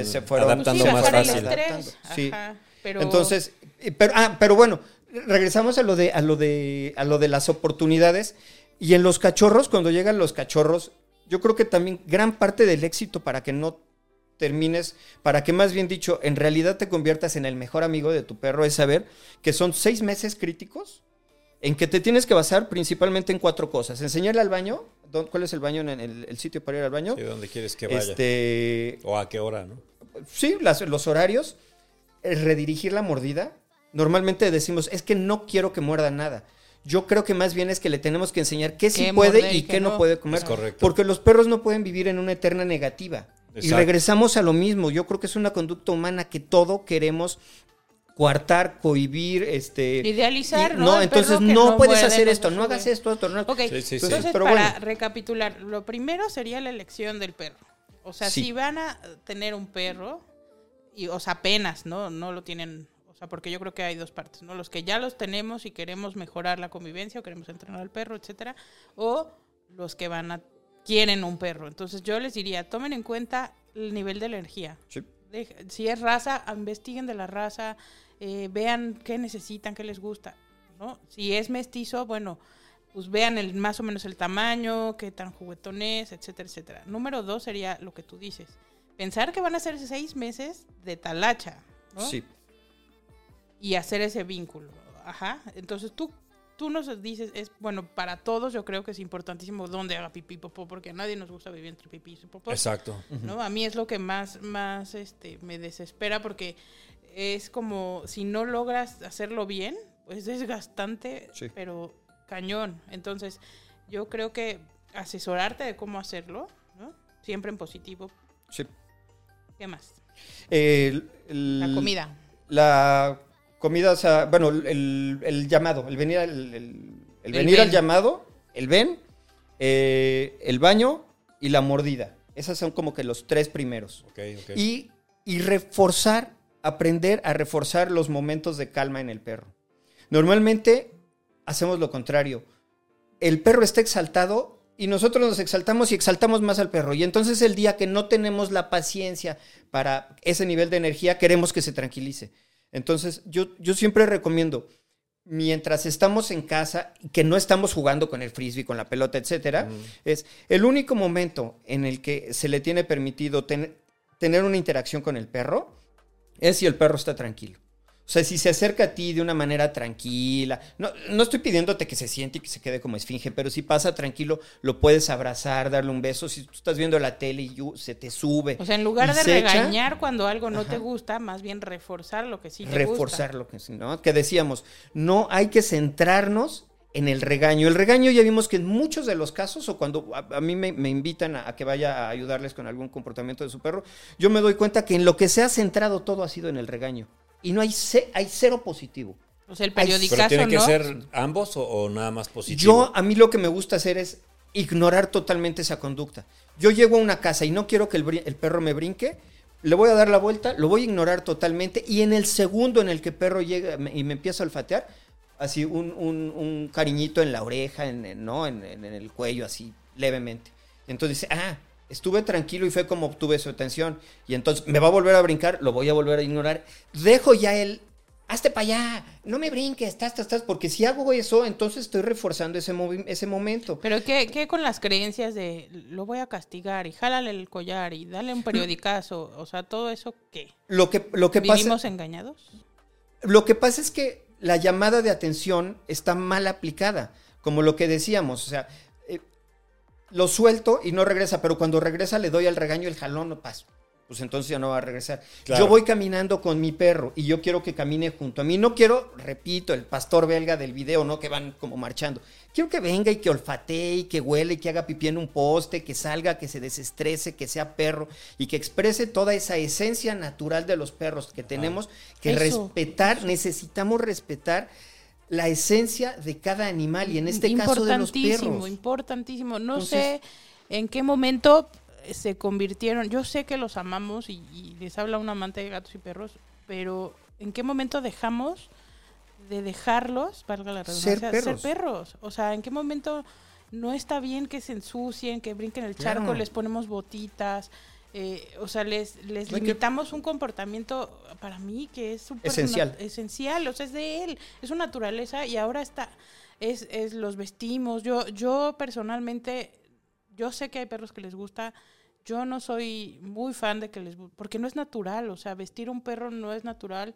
adaptando Sí, más bajar el fácil. Sí. Ajá, pero Entonces, eh, pero, ah, pero bueno, regresamos a lo de, a lo de, a lo de las oportunidades. Y en los cachorros, cuando llegan los cachorros, yo creo que también gran parte del éxito para que no termines, para que más bien dicho, en realidad te conviertas en el mejor amigo de tu perro, es saber que son seis meses críticos en que te tienes que basar principalmente en cuatro cosas. Enseñarle al baño, ¿dó- ¿cuál es el baño, en el, el sitio para ir al baño? Sí, ¿Dónde quieres que vaya? Este, O a qué hora, ¿no? sí, las- los horarios, el redirigir la mordida. Normalmente decimos, es que no quiero que muerda nada. Yo creo que más bien es que le tenemos que enseñar qué sí puede y y qué qué no no. puede comer. Es correcto. Porque los perros no pueden vivir en una eterna negativa. Y Exacto. regresamos a lo mismo. Yo creo que es una conducta humana que todo queremos coartar, cohibir, este... Idealizar, y- ¿no? El entonces no, no puedes hacer no esto, no hagas esto, esto, no. Ok, Sí, sí, sí. entonces Pero para bueno. recapitular, lo primero sería la elección del perro. O sea, Sí. si van a tener un perro, y, o sea, apenas, ¿no? No lo tienen, o sea, porque yo creo que hay dos partes, ¿no? Los que ya los tenemos y queremos mejorar la convivencia o queremos entrenar al perro, etcétera, o los que van a quieren un perro. Entonces yo les diría, tomen en cuenta el nivel de energía. Sí. Si es raza, investiguen de la raza, eh, vean qué necesitan, qué les gusta, ¿no? Si es mestizo, bueno, pues vean el, más o menos el tamaño, qué tan juguetón es, etcétera, etcétera. Número dos sería lo que tú dices. Pensar que van a ser seis meses de talacha, ¿no? Sí. Y hacer ese vínculo. Ajá. Entonces tú, tú nos dices, es bueno, para todos yo creo que es importantísimo dónde haga pipí popó, porque a nadie nos gusta vivir entre pipí y popó. Exacto. ¿no? A mí es lo que más, más este, me desespera porque es como si no logras hacerlo bien, pues es desgastante, Sí. pero cañón. Entonces, yo creo que asesorarte de cómo hacerlo, ¿no? Siempre en positivo. Sí. ¿Qué más? El- La comida. La comida, o sea, bueno, el, el llamado, el venir, al, el, el El venir al llamado, el ven, eh, el baño y la mordida. Esos son como que los tres primeros. Y, y reforzar, aprender a reforzar los momentos de calma en el perro. Normalmente hacemos lo contrario. El perro está exaltado y nosotros nos exaltamos y exaltamos más al perro. Y entonces el día que no tenemos la paciencia para ese nivel de energía, queremos que se tranquilice. Entonces yo, yo siempre recomiendo, mientras estamos en casa y que no estamos jugando con el frisbee, con la pelota, etcétera, es el único momento en el que se le tiene permitido ten- tener una interacción con el perro es si el perro está tranquilo. O sea, si se acerca a ti de una manera tranquila, no, no estoy pidiéndote que se siente y que se quede como esfinge, pero si pasa tranquilo, lo puedes abrazar, darle un beso. Si tú estás viendo la tele y se te sube. O sea, en lugar de echa, regañar cuando algo no te gusta, más bien reforzar lo que sí te reforzar lo que sí, ¿no? Que decíamos, no hay que centrarnos en el regaño. El regaño ya vimos que en muchos de los casos, o cuando a, a mí me, me invitan a, a que vaya a ayudarles con algún comportamiento de su perro, yo me doy cuenta que en lo que se ha centrado todo ha sido en el regaño. Y no hay, ce- hay cero positivo. O sea, el Ay, Pero periodicazo, tiene que ¿no? ser ambos o, o nada más positivo. Yo, a mí lo que me gusta hacer es ignorar totalmente esa conducta. Yo llego a una casa y no quiero que el, perro me brinque, le voy a dar la vuelta, lo voy a ignorar totalmente y en el segundo en el que el perro llega y me empieza a olfatear, así un, un- un cariñito en la oreja, en, en- ¿no? En, en- en el cuello, así levemente. Entonces dice, ah, estuve tranquilo y fue como obtuve su atención. Y entonces me va a volver a brincar, lo voy a volver a ignorar. Dejo ya el, hazte para allá, no me brinques, estás, estás, estás, porque si hago eso, entonces estoy reforzando ese, ese momento. Pero ¿qué, qué con las creencias de lo voy a castigar y jálale el collar y dale un periodicazo? O sea, todo eso, ¿qué? Lo que, lo que pasa... ¿Vivimos engañados? Lo que pasa es que la llamada de atención está mal aplicada, como lo que decíamos, o sea, lo suelto y no regresa, pero cuando regresa le doy al regaño el jalón, no paso. Pues entonces ya no va a regresar. Claro. Yo voy caminando con mi perro y yo quiero que camine junto a mí. No quiero, repito, el pastor belga del video, ¿no? Que van como marchando. Quiero que venga y que olfatee y que huele y que haga pipí en un poste, que salga, que se desestrese, que sea perro y que exprese toda esa esencia natural de los perros que tenemos que Eso, respetar. Necesitamos respetar la esencia de cada animal y en este caso de los Importantísimo, perros. importantísimo. No Entonces- sé en qué momento se convirtieron. Yo sé que los amamos y, y les habla un amante de gatos y perros, pero ¿en qué momento dejamos de dejarlos, valga la Ser redundancia, perros. perros? O sea, ¿en qué momento no está bien que se ensucien, que brinquen el Claro. charco, les ponemos botitas? Eh, o sea, les, les limitamos un comportamiento para mí que es súper Esencial. esencial, o sea, es de él, es su naturaleza y ahora está, es, es los vestimos. Yo, yo personalmente, yo sé que hay perros que les gusta, yo no soy muy fan de que les porque no es natural, o sea, vestir un perro no es natural,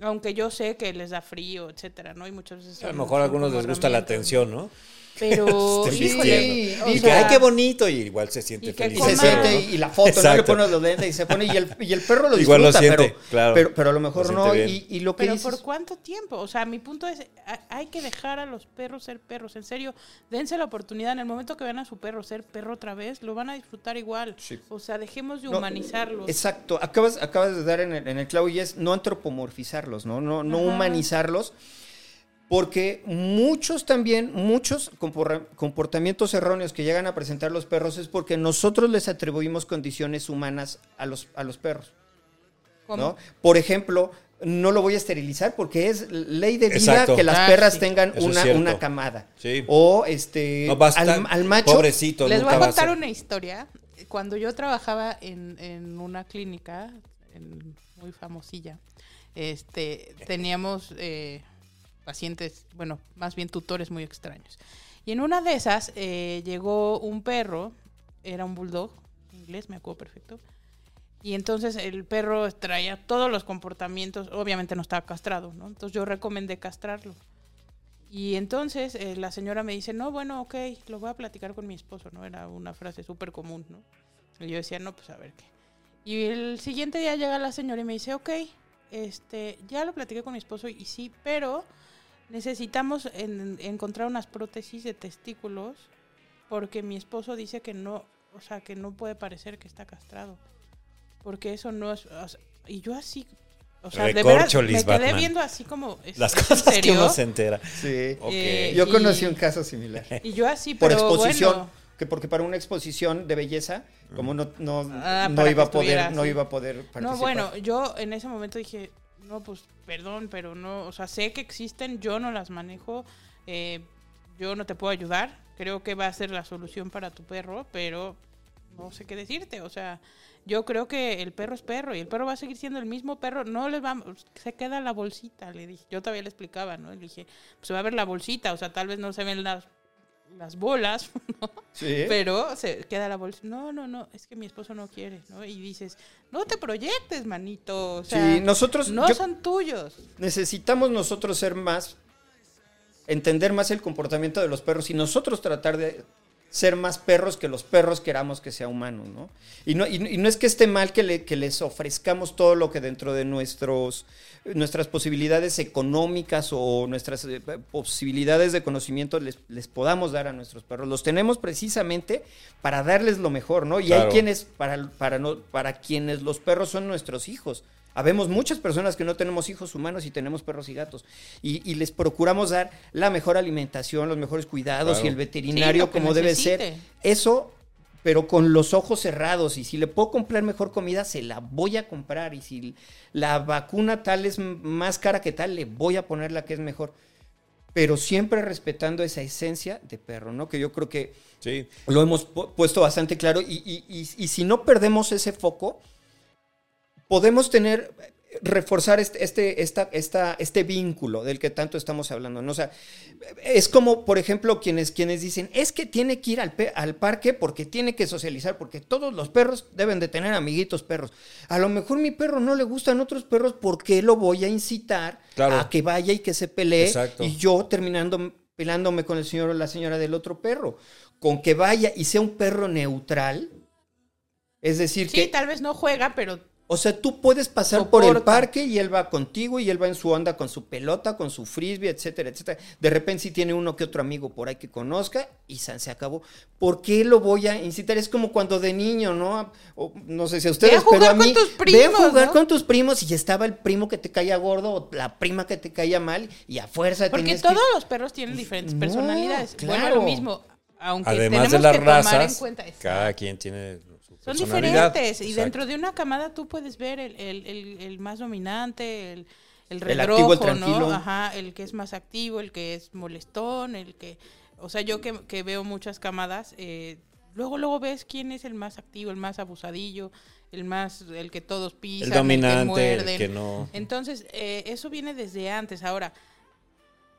aunque yo sé que les da frío, etcétera, ¿no? Y muchas veces A lo mejor a algunos les gusta la atención, ¿no? Pero, híjole, o y que, sea, ay, qué bonito, y igual se siente y que feliz. Y se coma- siente y, y la foto, ¿no? Le pones los lentes y se pone y el, y el perro lo disfruta, Igual lo siente, pero, claro. pero, pero a lo mejor Lo no. Y, lo que Pero dices, ¿por cuánto tiempo? O sea, mi punto es, ha- hay que dejar a los perros ser perros. En serio, dense la oportunidad. En el momento que vean a su perro ser perro otra vez, lo van a disfrutar igual. Sí. O sea, dejemos de No, humanizarlos. Exacto, acabas, acabas de dar en el, en el clavo y es no antropomorfizarlos, ¿no? No, no Ajá. humanizarlos, porque muchos también, muchos compor- comportamientos erróneos que llegan a presentar los perros es porque nosotros les atribuimos condiciones humanas a los, a los perros, ¿Cómo? ¿no? Por ejemplo, no lo voy a esterilizar porque es ley de vida Exacto. que las Ah, perras sí. tengan Eso una, una camada. Sí. O este No basta, al, al macho pobrecito, Les voy a contar una historia. Cuando yo trabajaba en, en una clínica en- muy famosilla, este, teníamos eh, pacientes, bueno, más bien tutores muy extraños. Y en una de esas eh, llegó un perro, era un bulldog inglés, me acuerdo perfecto. Y entonces el perro traía todos los comportamientos, obviamente no estaba castrado, ¿no? Entonces yo recomendé castrarlo. Y entonces eh, la señora me dice, no, bueno, ok, lo voy a platicar con mi esposo, ¿no? Era una frase súper común, ¿no? Y yo decía, no, pues a ver qué. Y el siguiente día llega la señora y me dice, ok, este, ya lo platiqué con mi esposo y sí, pero necesitamos en- encontrar unas prótesis de testículos porque mi esposo dice que no, o sea, que no puede parecer que está castrado. Porque eso no es... o sea, y yo así... O sea, de verdad, Recorcholis, me quedé Batman. viendo así como... ¿es- Las cosas que uno se entera. Sí. Ok. Eh, Yo y- conocí un caso similar. Y yo así, por exposición. bueno, Que porque para una exposición de belleza, como no, no, Ah, no iba a poder, no iba a poder participar. No, bueno, yo en ese momento dije, no, pues perdón, pero no, o sea, sé que existen, yo no las manejo, eh, yo no te puedo ayudar, creo que va a ser la solución para tu perro, pero no sé qué decirte, o sea, yo creo que el perro es perro y el perro va a seguir siendo el mismo perro, no les va, se queda la bolsita, le dije, yo todavía le explicaba, ¿no? Le dije, pues se va a ver la bolsita, o sea, tal vez no se ven las las bolas, ¿no? Sí. pero se queda la bolsa. No, no, no, es que mi esposo no quiere, ¿no? Y dices, no te proyectes, manito. O sea, Sí, nosotros- no son tuyos. necesitamos nosotros ser más, entender más el comportamiento de los perros y nosotros tratar de ser más perros que los perros queramos que sea humano, ¿no? Y no, y, y no es que esté mal que, le- que les ofrezcamos todo lo que dentro de nuestros, nuestras posibilidades económicas o nuestras eh, posibilidades de conocimiento les, les podamos dar a nuestros perros. Los tenemos precisamente para darles lo mejor, ¿no? Y Claro. hay quienes, para, para, no, para quienes los perros son nuestros hijos. Habemos muchas personas que no tenemos hijos humanos y tenemos perros y gatos. Y, y les procuramos dar la mejor alimentación, los mejores cuidados Claro. y el veterinario Sí, como debe ser. necesite. Eso, pero con los ojos cerrados. Y si le puedo comprar mejor comida, se la voy a comprar. Y si la vacuna tal es más cara que tal, le voy a poner la que es mejor. Pero siempre respetando esa esencia de perro, ¿no? Que yo creo que Sí. lo hemos pu- puesto bastante claro y, y- y- y si no perdemos ese foco, podemos tener, reforzar este, este, esta, esta, este vínculo del que tanto estamos hablando. ¿no? O sea, es como, por ejemplo, quienes, quienes dicen, es que tiene que ir al, pe- al parque porque tiene que socializar, porque todos los perros deben de tener amiguitos perros. A lo mejor mi perro no le gustan otros perros, ¿por qué lo voy a incitar Claro. a que vaya y que se pelee? Exacto. Y yo terminando peleándome con el señor o la señora del otro perro. Con que vaya y sea un perro neutral. Es decir, Sí, que, tal vez no juega, pero o sea, tú puedes pasar por el parque y él va contigo y él va en su onda con su pelota, con su frisbee, etcétera, etcétera. De repente si tiene uno que otro amigo por ahí que conozca y san- se acabó. ¿Por qué lo voy a incitar? Es como cuando de niño, ¿no? O, no sé si a ustedes, Ve a jugar pero a con mí, tus ve a primos, jugar ¿no? con tus primos y estaba el primo que te caía gordo o la prima que te caía mal y a fuerza porque tenías que- todos los perros tienen diferentes No, personalidades. Bueno, claro. lo mismo, aunque Además tenemos de las que tomar razas, en cuenta cada quien tiene Son diferentes y Exacto. dentro de una camada tú puedes ver el, el- el- el más dominante, el, el El redrojo, activo. ¿no? Ajá, el que es más activo, el que es molestón, el que... O sea, yo que, que veo muchas camadas, eh, luego luego ves quién es el más activo, el más abusadillo, el más, el que todos pisan, El dominante, que el que no. Entonces, eh, eso viene desde antes. Ahora,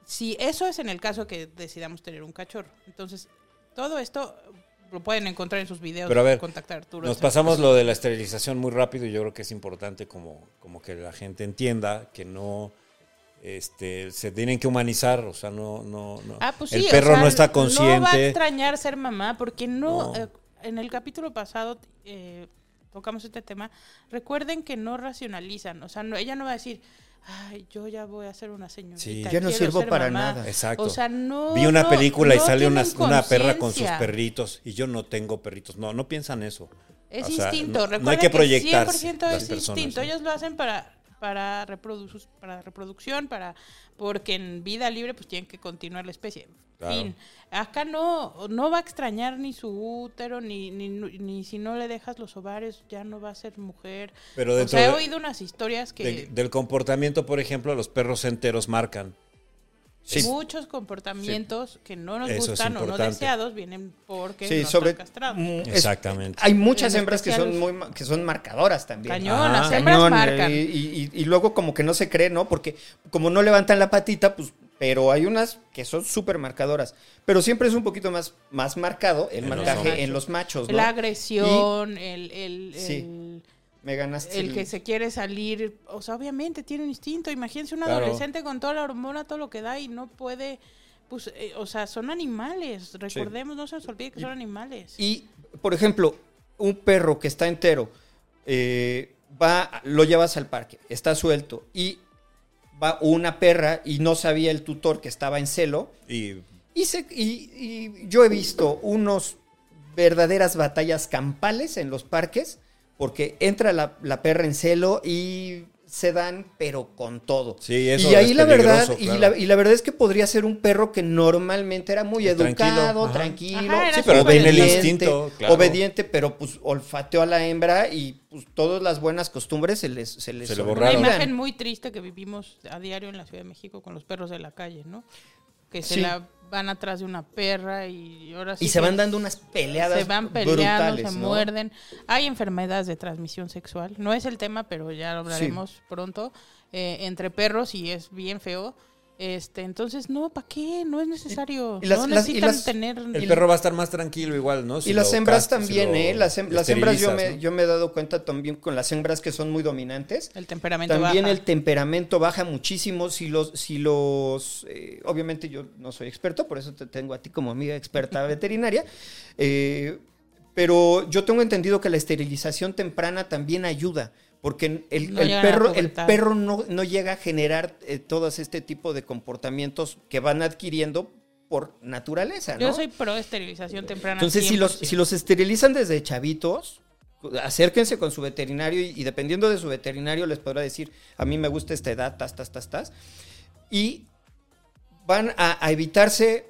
si eso es en el caso que decidamos tener un cachorro, entonces todo esto lo pueden encontrar en sus videos. Pero a ver, contactar a Arturo. Nos pasamos lo de la esterilización muy rápido y yo creo que es importante como, como que la gente entienda que no este, se tienen que humanizar, o sea, no, no, no. Ah, pues el sí, o perro sea, no está No va a consciente. extrañar ser mamá porque no, No. eh, en el capítulo pasado eh, tocamos este tema. Recuerden que no racionalizan, o sea, no, ella no va a decir, ay, yo ya voy a ser una señorita. Sí. Ya no sirvo para mamá". nada. Exacto. O sea, no. Vi una no- película y sale una, perra con sus perritos y yo no tengo perritos. No, no piensan eso. Es O sea, instinto. no- hay que proyectarse 100% las es personas, instinto. Ellos lo hacen para para, reproduc- para reproducción, para porque en vida libre pues tienen que continuar la especie. Claro. Fin. Acá no no va a extrañar ni su útero ni, ni, ni si no le dejas los ovarios ya no va a ser mujer. Pero o sea, he de- oído unas historias que Del, del comportamiento, por ejemplo, los perros enteros marcan. Sí. muchos comportamientos que no nos Eso gustan o no deseados vienen porque Sí, no sobre están castrados. mm, es- Exactamente. hay muchas En hembras que son muy que son marcadoras también. Cañón, Ah, las hembras Cañón, marcan. Y, y- y luego como que no se cree, ¿no? Porque como no levantan la patita, pues, pero hay unas que son súper marcadoras. Pero siempre es un poquito más, más marcado el En marcaje en los machos, ¿no? La agresión, el, el, Sí. el, Me ganaste. el que se quiere salir, o sea, obviamente tiene un instinto. Imagínense un Claro. adolescente con toda la hormona, todo lo que da y no puede, pues, eh, o sea, son animales. Recordemos, no se nos olvide que son animales. Y, por ejemplo, un perro que está entero, eh, va, lo llevas al parque, está suelto, y va una perra y no sabía el tutor que estaba en celo, Y y, se- y- y yo he visto unos verdaderas batallas campales en los parques, porque entra la, la perra en celo y se dan, pero con todo. Sí, eso y ahí es la verdad, y, la, y la verdad es que podría ser un perro que normalmente era muy tranquilo, educado, tranquilo, Ajá, era Sí, pero tiene el obediente, instinto, claro. obediente, pero pues olfateó a la hembra y pues todas las buenas costumbres se les se les Se le olvidan. Una borraron. imagen muy triste que vivimos a diario en la Ciudad de México con los perros de la calle, ¿no? Que se Sí. la van atrás de una perra y ahora sí Y se van dando unas peleadas se van peleando, brutales, se ¿no? muerden. Hay enfermedades de transmisión sexual. No es el tema, pero ya lo hablaremos pronto. eh, entre perros y es bien feo. Este, entonces, no, ¿para qué? No es necesario. y las- no las- y necesitan las- tener... El perro va a estar más tranquilo igual, ¿no? Si y las hembras también, ¿eh? Las, hem- las hembras yo me, yo me he dado cuenta también con las hembras que son muy dominantes. El temperamento También baja. el temperamento baja muchísimo si los, si los, eh, obviamente yo no soy experto, por eso te tengo a ti como amiga experta veterinaria, eh, pero yo tengo entendido que la esterilización temprana también ayuda, porque el, No perro, el perro no, no llega a generar eh, todos este tipo de comportamientos que van adquiriendo por naturaleza, ¿no? Yo soy pro esterilización temprana. Entonces, si los, 100%. si los esterilizan desde chavitos, acérquense con su veterinario y, y dependiendo de su veterinario les podrá decir, a mí me gusta esta edad, tas, tas, tas, tas. Y van a, a evitarse,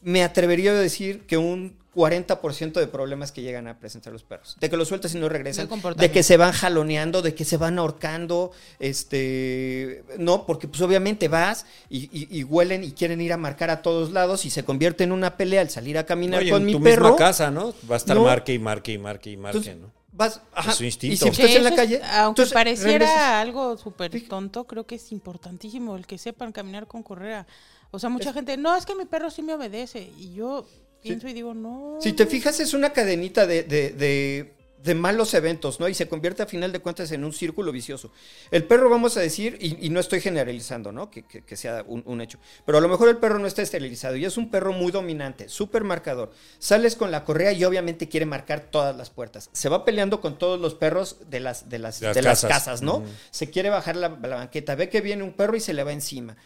me atrevería a decir que un 40% de problemas que llegan a presentar los perros. De que los sueltas y no regresan. De que se van jaloneando, de que se van ahorcando. Este. No, porque pues obviamente vas y, y- y huelen y quieren ir a marcar a todos lados y se convierte en una pelea al salir a caminar Oye, con en mi tu perro. misma casa, ¿no? Va a estar No. marque y marque y marque y marque, Entonces, ¿no? Vas, ajá, su y instinto. si Sí, estás en la eso es- calle. aunque entonces pareciera regresas. algo súper tonto, creo que es importantísimo el que sepan caminar con correa. O sea, mucha gente, no, es que mi perro sí me obedece. Y yo pienso y digo, no. Si te fijas, es una cadenita de, de- de- de malos eventos, ¿no? Y se convierte a final de cuentas en un círculo vicioso. El perro, vamos a decir, y, y no estoy generalizando, ¿no? Que, que- que sea un, un hecho. Pero a lo mejor el perro no está esterilizado y es un perro muy dominante, súper marcador. Sales con la correa y obviamente quiere marcar todas las puertas. Se va peleando con todos los perros de las, de las, De las de las casas. casas, ¿no? Se quiere bajar la, la banqueta, ve que viene un perro y se le va encima.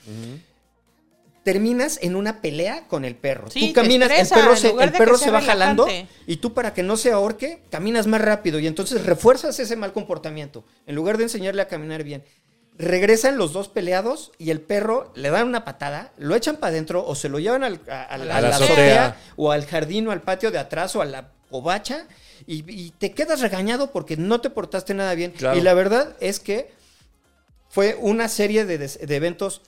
Terminas en una pelea con el perro. Sí, tú caminas, estresa, el perro se, el perro se va jalando y tú para que no se ahorque, caminas más rápido y entonces refuerzas ese mal comportamiento. En lugar de enseñarle a caminar bien. Regresan los dos peleados y el perro le dan una patada, lo echan para adentro o se lo llevan al- a, a la, A la a la azotea. azotea o al jardín o al patio de atrás o a la covacha y, y te quedas regañado porque no te portaste nada bien. Claro. Y la verdad es que fue una serie de, des- de eventos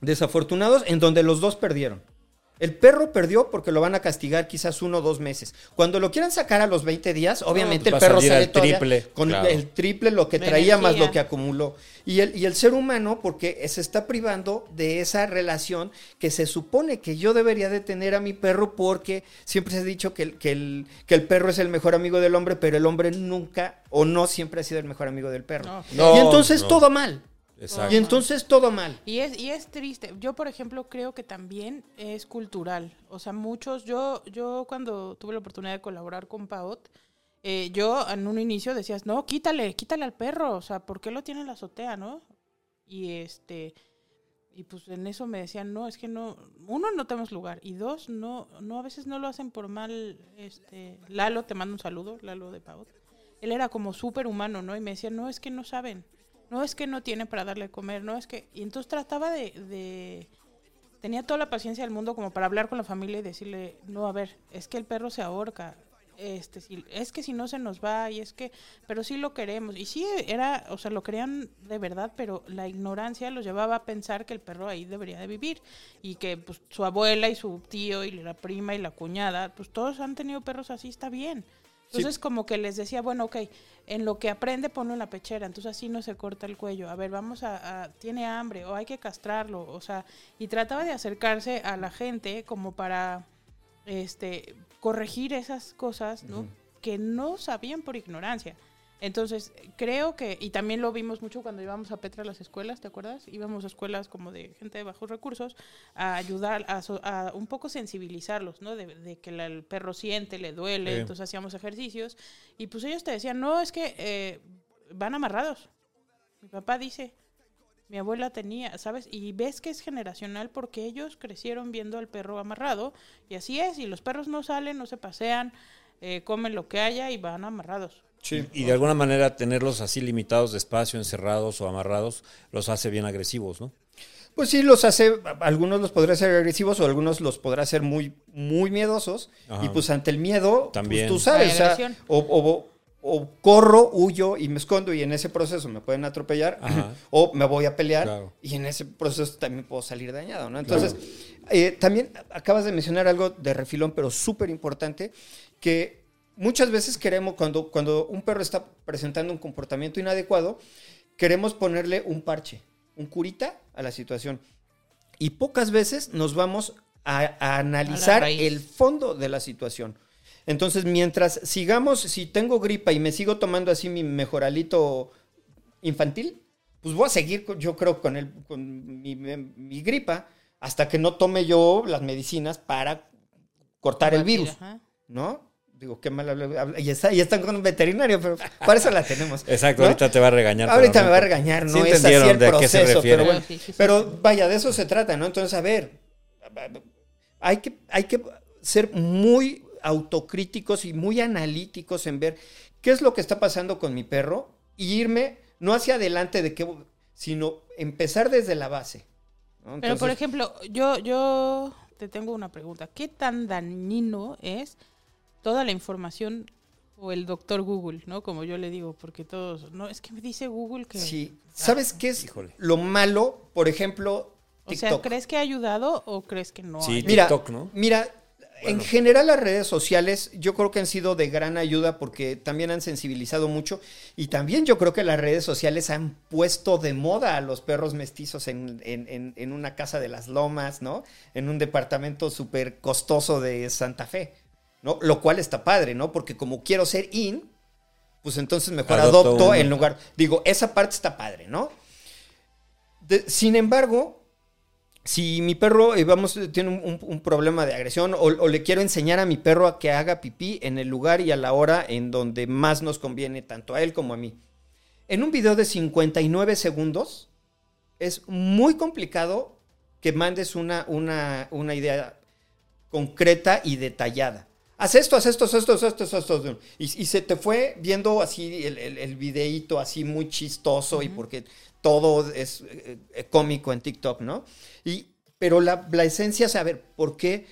desafortunados en donde los dos perdieron. El perro perdió porque lo van a castigar quizás uno o dos meses. Cuando lo quieran sacar a los 20 días, obviamente pues el perro sale triple, con claro. el triple lo que De traía más lo que acumuló. Y el, y el ser humano, porque se está privando de esa relación que se supone que yo debería de tener a mi perro porque siempre se ha dicho que el, que el, que el perro es el mejor amigo del hombre, pero el hombre nunca o no siempre ha sido el mejor amigo del perro. No. No, y entonces no. todo mal. Exacto. Y entonces todo mal. Y es, y es triste. Yo, por ejemplo, creo que también es cultural. O sea, muchos, yo, yo cuando tuve la oportunidad de colaborar con Paot, eh, yo en un inicio decías, no, quítale, quítale al perro. O sea, ¿por qué lo tiene en la azotea, no? Y este, y pues en eso me decían, no, es que no, uno, no tenemos lugar. Y dos, no, no, a veces no lo hacen por mal. Este, Lalo, te mando un saludo, Lalo de Paot. Él era como súper humano, ¿no? Y me decía, no, es que no saben. No es que no tiene para darle de comer, no es que... Y entonces trataba de, de- Tenía toda la paciencia del mundo como para hablar con la familia y decirle, no, a ver, es que el perro se ahorca, este, es que si no se nos va y es que... Pero sí lo queremos. Y sí era, o sea, lo querían de verdad, pero la ignorancia los llevaba a pensar que el perro ahí debería de vivir y que pues, su abuela y su tío y la prima y la cuñada, pues todos han tenido perros así, está bien. Entonces como que les decía, bueno, ok, en lo que aprende ponlo en la pechera, entonces así no se corta el cuello. A ver, vamos a, a- tiene hambre o hay que castrarlo, o sea, y trataba de acercarse a la gente como para este corregir esas cosas, ¿no? Que no sabían por ignorancia. Entonces, creo que, y también lo vimos mucho cuando íbamos a Petra a las escuelas, ¿te acuerdas? Íbamos a escuelas como de gente de bajos recursos a ayudar, a, so- a un poco sensibilizarlos, ¿no? De, de que la- el perro siente, le duele, Sí. entonces hacíamos ejercicios. Y pues ellos te decían, no, es que eh, van amarrados. Mi papá dice, mi abuela tenía, ¿sabes? Y ves que es generacional porque ellos crecieron viendo al perro amarrado y así es, y los perros no salen, no se pasean, eh, comen lo que haya y van amarrados. Y de alguna manera tenerlos así limitados de espacio, encerrados o amarrados, los hace bien agresivos, ¿no? Pues sí, los hace, algunos los podrá hacer agresivos o algunos los podrá hacer muy, muy miedosos. Ajá. Y pues ante el miedo, También. pues tú sabes, o, sea, o, o- o corro, huyo y me escondo y en ese proceso me pueden atropellar Ajá. o me voy a pelear Claro. y en ese proceso también puedo salir dañado, ¿no? Entonces, eh, también acabas de mencionar algo de refilón, pero súper importante, que muchas veces queremos, cuando, cuando un perro está presentando un comportamiento inadecuado, queremos ponerle un parche, un curita a la situación. Y pocas veces nos vamos a, a analizar el fondo de la situación. Entonces, mientras sigamos, si tengo gripa y me sigo tomando así mi mejoralito infantil, pues voy a seguir, yo creo, con, el, con mi, mi gripa hasta que no tome yo las medicinas para cortar el virus, ajá. ¿no? Digo, qué mal habla- habla- y, está, y están con un veterinario, pero para eso la tenemos. Exacto, ¿no? ahorita te va a regañar. Ahorita no me va a regañar, Sí no es así entendieron el de a qué se proceso, refiere. pero bueno. Sí, sí, sí. Pero vaya, de eso se trata, ¿no? Entonces, a ver, hay que, hay que ser muy autocríticos y muy analíticos en ver qué es lo que está pasando con mi perro y irme no hacia adelante de qué, sino empezar desde la base. ¿no? Pero, por ejemplo, yo, yo te tengo una pregunta. ¿Qué tan dañino es toda la información o el doctor Google, ¿no? Como yo le digo, porque todos, no, es que me dice Google que... sí. ¿Sabes qué es Híjole. lo malo? Por ejemplo, O sea, TikTok. ¿crees que ha ayudado o crees que no? Sí, ha ayudado? Mira, TikTok, ¿no? Mira, en general las redes sociales yo creo que han sido de gran ayuda porque también han sensibilizado mucho y también yo creo que las redes sociales han puesto de moda a los perros mestizos en, en- en- en una casa de las lomas, ¿no? En un departamento súper costoso de Santa Fe, ¿no? Lo cual está padre, ¿no? Porque como quiero ser in, pues entonces mejor Adopto adopto, en lugar, digo, esa parte está padre, ¿no? De- sin embargo, si mi perro, eh, vamos, tiene un problema de agresión o, o le quiero enseñar a mi perro a que haga pipí en el lugar y a la hora en donde más nos conviene, tanto a él como a mí. En un video de 59 segundos, es muy complicado que mandes una, una, una idea concreta y detallada. Haz esto, haz esto, haz esto, haz esto, haz esto. Y, y se te fue viendo así el, el, el videíto así muy chistoso y porque todo es eh, cómico en TikTok, ¿no? Y, pero la, la esencia es saber por qué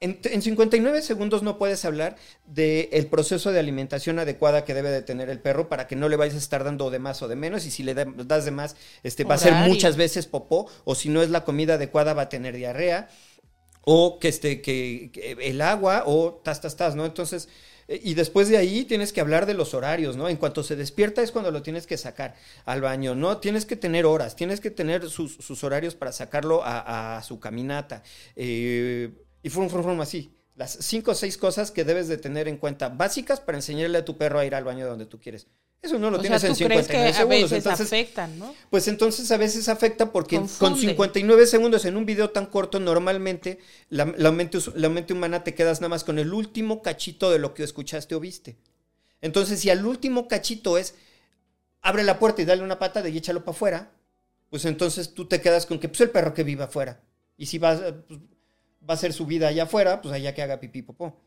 en, en 59 segundos no puedes hablar del proceso de alimentación adecuada que debe de tener el perro para que no le vayas a estar dando de más o de menos y si le da- das de más este, va a ser muchas veces popó o si no es la comida adecuada va a tener diarrea o que este que, que el agua o tas tas tas, ¿no? Entonces eh, y después de ahí tienes que hablar de los horarios, ¿no? En cuanto se despierta es cuando lo tienes que sacar al baño, ¿no? Tienes que tener horas, tienes que tener sus, sus horarios para sacarlo a, su caminata. eh, y frum, frum, frum, así. Las cinco o seis cosas que debes de tener en cuenta básicas para enseñarle a tu perro a ir al baño donde tú quieres. Eso no lo o tienes sea, en ¿tú crees 59 que a segundos. veces Entonces, afectan, no? pues entonces a veces afecta porque con Confunde. 59 segundos en un video tan corto, normalmente la, la mente, la mente humana te quedas nada más con el último cachito de lo que escuchaste o viste. Entonces, si al último cachito es abre la puerta y dale una patada y échalo para afuera, pues entonces tú te quedas con que pues el perro que viva afuera. Y si va, a- pues, va a hacer su vida allá afuera, pues allá que haga pipí popó.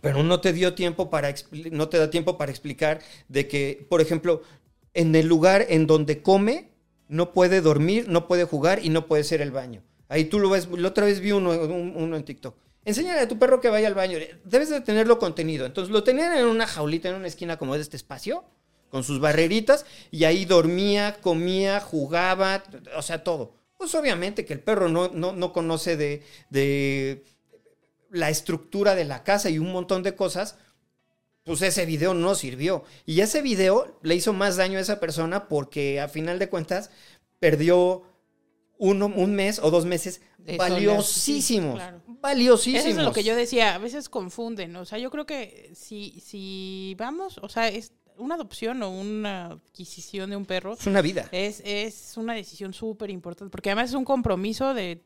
Pero no te dio tiempo para no te da tiempo para explicar de que, por ejemplo, en el lugar en donde come, no puede dormir, no puede jugar y no puede ser el baño. Ahí tú lo ves, la otra vez vi uno, un- uno en TikTok. Enséñale a tu perro que vaya al baño. Debes de tenerlo contenido. Entonces lo tenían en una jaulita, en una esquina como de este espacio, con sus barreritas, y ahí dormía, comía, jugaba, o sea, todo. Pues obviamente que el perro no, no, no conoce de, de la estructura de la casa y un montón de cosas, pues ese video no sirvió. Y ese video le hizo más daño a esa persona porque a final de cuentas perdió uno, un mes o dos meses valiosísimos. sí, claro. Valiosísimos. Eso es lo que yo decía, a veces confunden, o sea, yo creo que si, si vamos, o sea, es una adopción o una adquisición de un perro, Es una vida. es, es una decisión súper importante, porque además es un compromiso de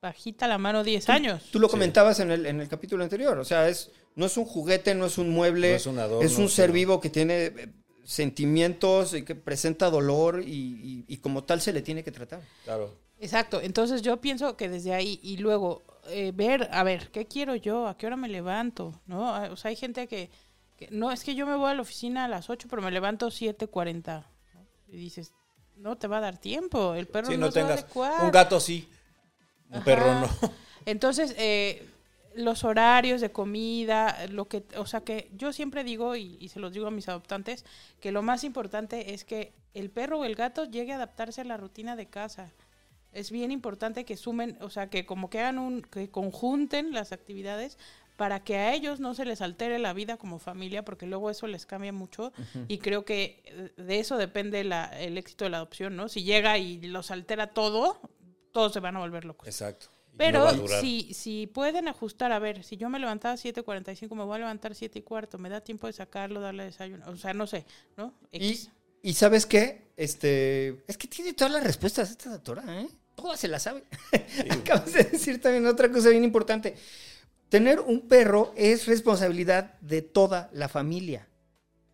bajita la mano 10 años. Tú lo Sí. comentabas en el, en el capítulo anterior. O sea, es, no es un juguete, no es un mueble. No es un adorno, es un ser vivo que tiene eh, sentimientos y que presenta dolor y, y- y como tal se le tiene que tratar. Claro. Exacto, entonces yo pienso que desde ahí y luego eh, ver, a ver, ¿qué quiero yo? ¿A qué hora me levanto? ¿No? Ah, O sea, hay gente que, que- no, es que yo me voy a la oficina a las 8, pero me levanto 7.40. ¿no? Y dices, no te va a dar tiempo, el perro no, no se va a tengas adecuar. un gato sí, un Ajá. perro no. Entonces, eh, los horarios de comida, lo que, o sea que yo siempre digo, y, y se los digo a mis adoptantes, que lo más importante es que el perro o el gato llegue a adaptarse a la rutina de casa. Es bien importante que sumen, o sea, que como que hagan un, que conjunten las actividades para que a ellos no se les altere la vida como familia, porque luego eso les cambia mucho y creo que de eso depende la, el éxito de la adopción, ¿no? Si llega y los altera todo, todos se van a volver locos. Exacto. Y no Pero si, si pueden ajustar, a ver, si yo me levantaba a 7.45, me voy a levantar 7 y cuarto, me da tiempo de sacarlo, darle desayuno, o sea, no sé, ¿no? Y, X. y ¿sabes qué? Este, es que tiene todas las respuestas esta doctora, ¿eh? Todas se las sabe. Acabas de decir también otra cosa bien importante. Tener un perro es responsabilidad de toda la familia.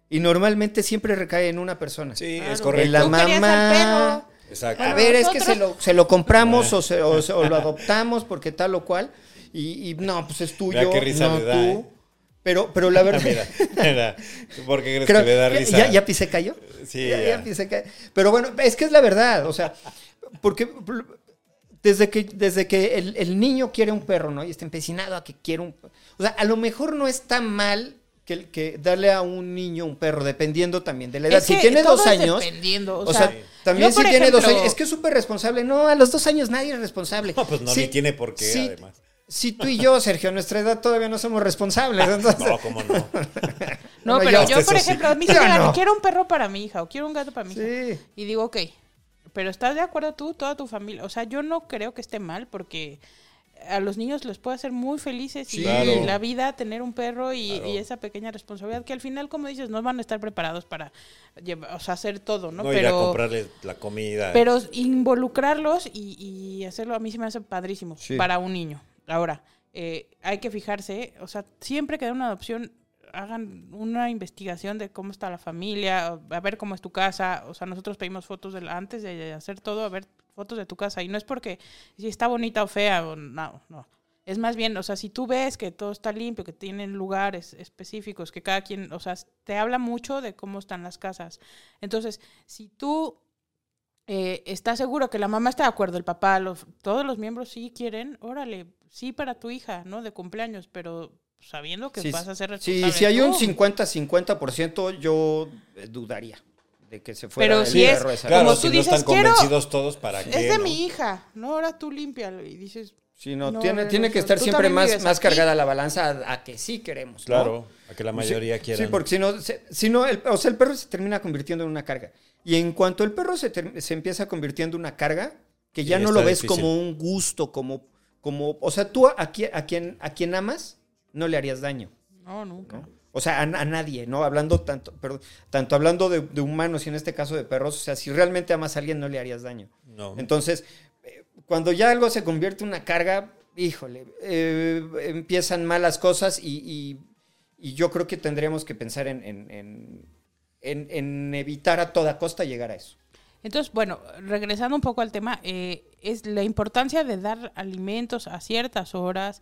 Y normalmente siempre recae en una persona. Sí, Claro. es En correcto. la Tú querías al mamá. Exacto. A ver, es que se lo, se lo compramos o, se- o se- o lo adoptamos porque tal o cual. Y, y no, pues es tuyo. Mira qué risa no le da, tú. ¿eh? Pero, pero la verdad. Mira, mira. ¿Por qué crees Creo- que le da risa? ¿Ya, ya pisé cayó? Sí, ya, ya. ya pisé cayó. Pero bueno, es que es la verdad. O sea, porque desde que, desde que el, el niño quiere un perro, ¿no? Y está empecinado a que quiere un O sea, a lo mejor no está mal que, que darle a un niño un perro, dependiendo también de la edad. Es si que tiene todo dos es años. dependiendo, o O, sea, sea, también yo, si tiene dos ejemplo- años. Es que es súper responsable. No, a los dos años nadie es responsable. No, pues no, Sí, ni tiene por qué, sí, además. Si tú y yo, Sergio, a nuestra edad todavía no somos responsables. entonces- No, cómo no. No, pero yo- por sí. ejemplo, a mí Yo se me da, no. quiero un perro para mi hija o quiero un gato para mi hija. Sí. Y digo, ok, pero ¿estás de acuerdo tú, toda tu familia? O sea, yo no creo que esté mal porque a los niños les puede hacer muy felices y. Claro. la vida tener un perro y, Claro. y esa pequeña responsabilidad que al final, como dices, no van a estar preparados para llevar, o sea, hacer todo, ¿no? No, ir a pero comprarle la comida. pero involucrarlos y, y hacerlo a mí se me hace padrísimo Sí. para un niño. Ahora, eh, hay que fijarse, o sea, siempre que den una adopción, hagan una investigación de cómo está la familia, a ver cómo es tu casa. O sea, nosotros pedimos fotos de la- antes de hacer todo, a ver fotos de tu casa. Y no es porque si está bonita o fea, o no, no. Es más bien, o sea, si tú ves que todo está limpio, que tienen lugares específicos, que cada quien, o sea, te habla mucho de cómo están las casas. Entonces, si tú eh, estás seguro que la mamá está de acuerdo, el papá, los, todos los miembros sí quieren, órale, sí para tu hija, ¿no? De cumpleaños, pero sabiendo que Sí, vas a ser Sí, responsable. si hay un tú. 50-50%, yo eh, dudaría de que se fuera Pero el si es-. Claro, como si tú no dices, están quiero- convencidos todos, ¿para qué? Es de no? mi hija, no, ahora tú límpialo. Y dices, Sí, no, No, tiene, tiene que estar siempre más, más cargada la balanza a, a que sí queremos. ¿no? Claro, a que la mayoría sí, quieran. Sí, porque si no, si no el, o sea, el perro se termina convirtiendo en una carga. Y en cuanto el perro se, ter- se empieza convirtiendo en una carga, que ya Sí, no lo ves difícil. como un gusto, como, como, o sea, tú a, a quien, a quien amas, no le harías daño. no, nunca. ¿no? O sea, a, a nadie, ¿no? Hablando tanto, perdón, tanto hablando de, de humanos y en este caso de perros, o sea, si realmente amas a alguien, no le harías daño. No. Entonces, eh, cuando ya algo se convierte en una carga, híjole, eh, empiezan malas cosas y, y- y yo creo que tendríamos que pensar en, en- en- en- en evitar a toda costa llegar a eso. Entonces, bueno, regresando un poco al tema, eh, es la importancia de dar alimentos a ciertas horas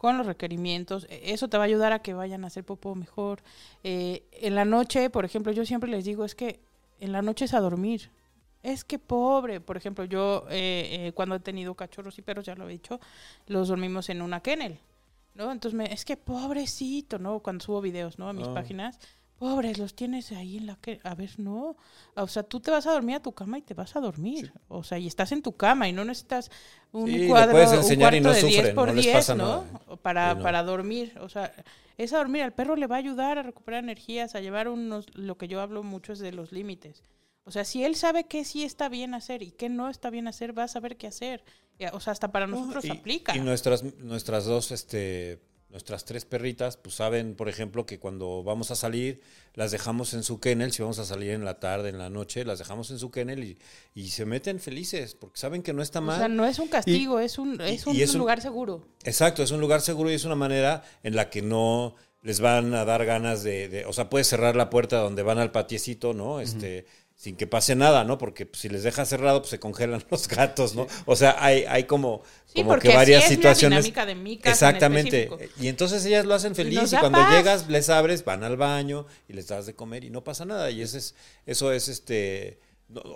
con los requerimientos. E- Eso te va a ayudar a que vayan a hacer popó mejor. Eh, en la noche, por ejemplo, yo siempre les digo, es que en la noche es a dormir. Es que pobre, por ejemplo, yo eh, eh, cuando he tenido cachorros y perros, ya lo he dicho, los dormimos en una kennel, ¿no? Entonces, me, es que pobrecito, ¿no? Cuando subo videos, ¿no? A mis Ah. páginas, pobres, los tienes ahí en la que, a ver, no, o sea, tú te vas a dormir a tu cama y te vas a dormir, o sea, y estás en tu cama y no necesitas un Sí, cuadro, puedes un enseñar y cuarto no de 10 sufren, por no les 10, pasa ¿no? nada. Para, no. para dormir, o sea, es a dormir, al perro le va a ayudar a recuperar energías, a llevar unos, lo que yo hablo mucho es de los límites. O sea, si él sabe qué sí está bien hacer y qué no está bien hacer, va a saber qué hacer. O sea, hasta para nosotros y, aplica. Y nuestras, nuestras dos, este, nuestras tres perritas, pues saben, por ejemplo, que cuando vamos a salir, las dejamos en su kennel, si vamos a salir en la tarde, en la noche, las dejamos en su kennel y, y se meten felices, porque saben que no está o mal. sea, no es un castigo, es un, es un y es un- lugar seguro. Exacto, es un lugar seguro y es una manera en la que no les van a dar ganas de, de- o sea, puedes cerrar la puerta donde van al patiecito, ¿no? Este, sin que pase nada, ¿no? Porque pues, si les dejas cerrado, pues se congelan los gatos, ¿no? O sea, hay, hay como, Sí, como que varias es la situaciones. dinámica de mi casa Exactamente. Y entonces ellas lo hacen feliz y, cuando paz. llegas, les abres, van al baño y les das de comer y no pasa nada. Y ese es, eso es este.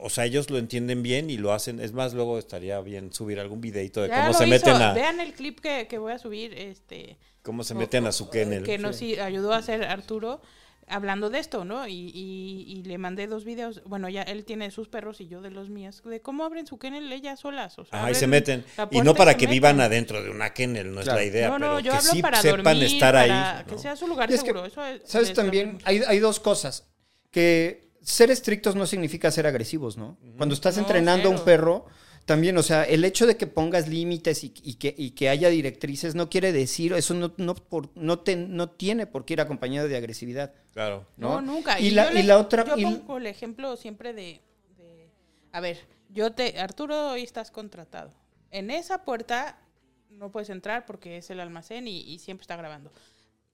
O sea, ellos lo entienden bien y lo hacen. Es más, luego estaría bien subir algún videito de Ya cómo se hizo. meten a Vean el clip que, que voy a subir, este... cómo se o- meten a su kennel. Que nos i- ayudó a hacer Arturo. Hablando de esto, ¿no? Y, y, y le mandé dos videos, bueno, ya él tiene sus perros y yo de los míos, de cómo abren su kennel ellas solas. O sea, y se meten. Y no para que meten. vivan adentro de una kennel, no es Claro. la idea, No, no, pero yo que hablo sí para sepan dormir, estar para ahí. que ¿no? sea su lugar es que, seguro. Eso es- ¿Sabes es también? Hay, hay dos cosas. Que ser estrictos no significa ser agresivos, ¿no? Cuando estás No, entrenando a un perro, también, o sea, el hecho de que pongas límites y, y que, y que haya directrices no quiere decir, eso no, no, por- no, te- no tiene por qué ir acompañado de agresividad. Claro. No, ¿no? nunca. Y Y, la- otra- Yo y- pongo el ejemplo siempre de, de- A ver, yo te. Arturo, hoy estás contratado. En esa puerta no puedes entrar porque es el almacén y, y siempre está grabando.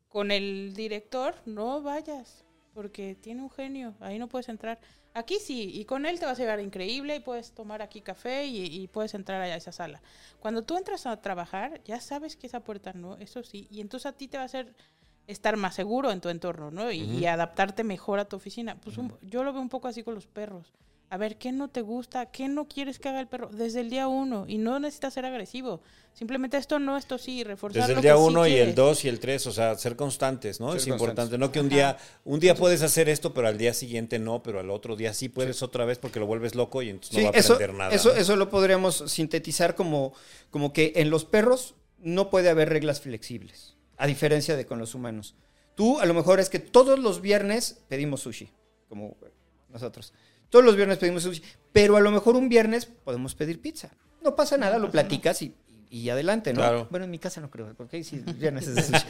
Con el director, no vayas porque tiene un genio. Ahí no puedes entrar. Aquí sí, y con él te vas a llegar increíble y puedes tomar aquí café y, y puedes entrar allá a esa sala. Cuando tú entras a trabajar, ya sabes que esa puerta no, eso sí, y entonces a ti te va a hacer estar más seguro en tu entorno, ¿no? Y, y adaptarte mejor a tu oficina. Pues un- yo lo veo un poco así con los perros. A ver, ¿qué no te gusta? ¿Qué no quieres que haga el perro? Desde el día uno. Y no necesitas ser agresivo. Simplemente esto no, esto sí, reforzar Desde el día que sí uno y el dos y el tres, o sea, ser constantes, ¿no? Ser es importante, no que un día, un día puedes hacer esto, pero al día siguiente no, pero al otro día sí puedes otra vez porque lo vuelves loco y entonces no va a eso, aprender nada. eso, ¿no? eso lo podríamos sintetizar como, como que en los perros no puede haber reglas flexibles, a diferencia de con los humanos. Tú a lo mejor es que todos los viernes pedimos sushi, como nosotros. Todos los viernes pedimos sushi, pero a lo mejor un viernes podemos pedir pizza. No pasa nada, lo platicas y, y adelante, ¿no? Claro. Bueno, en mi casa no creo, porque ahí sí viernes es de sushi.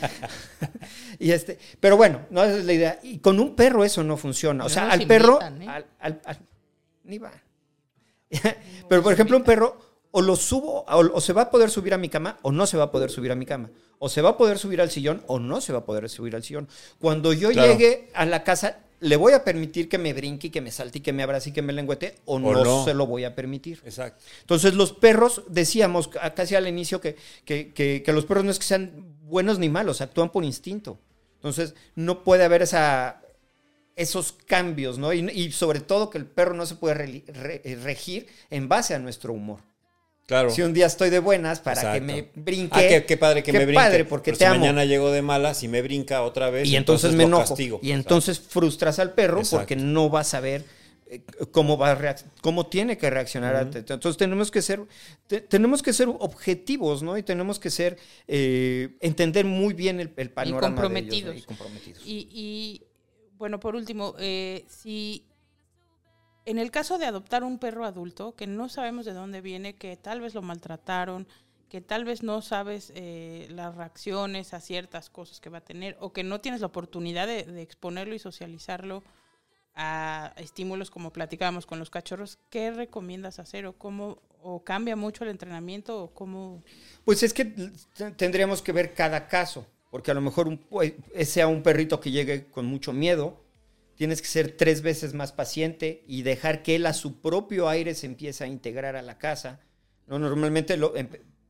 y este, pero bueno, no esa es la idea. Y con un perro eso no funciona. O sea, al perro, invitan, ¿eh? al- al- al- ni va. Pero por ejemplo, un perro o lo subo o, o se va a poder subir a mi cama o no se va a poder subir a mi cama. O se va a poder subir al sillón o no se va a poder subir al sillón. Cuando yo Claro. llegue a la casa, le voy a permitir que me brinque y que me salte y que me abrace y que me lengüete o, no, no. se lo voy a permitir. Exacto. Entonces los perros, decíamos ca- casi al inicio que, que, que- que los perros no es que sean buenos ni malos, actúan por instinto. Entonces no puede haber esa, esos cambios, ¿no? Y, y sobre todo que el perro no se puede re- eh, regir en base a nuestro humor. Claro. Si un día estoy de buenas para que me brinque. Ah, qué, qué padre que qué me brinque. padre, porque Pero te si amo. mañana llego de malas y me brinca otra vez, y entonces, me enojo. castigo. Y entonces frustras al perro Exacto. porque no va a saber eh, cómo va a cómo tiene que reaccionar ante entonces tenemos que ser te- tenemos que ser objetivos no y tenemos que ser eh, entender muy bien el, el panorama de ellos, ¿no? comprometidos. y comprometidos Y, y, bueno, por último, eh, si en el caso de adoptar un perro adulto, que no sabemos de dónde viene, que tal vez lo maltrataron, que tal vez no sabes eh, las reacciones a ciertas cosas que va a tener, o que no tienes la oportunidad de, exponerlo y socializarlo a estímulos como platicábamos con los cachorros, ¿qué recomiendas hacer? ¿O cómo o cambia mucho el entrenamiento? ¿O cómo...? Pues es que tendríamos que ver cada caso, porque a lo mejor un, pu- sea un perrito que llegue con mucho miedo, tienes que ser tres veces más paciente y dejar que él a su propio aire se empiece a integrar a la casa. ¿no? Normalmente lo,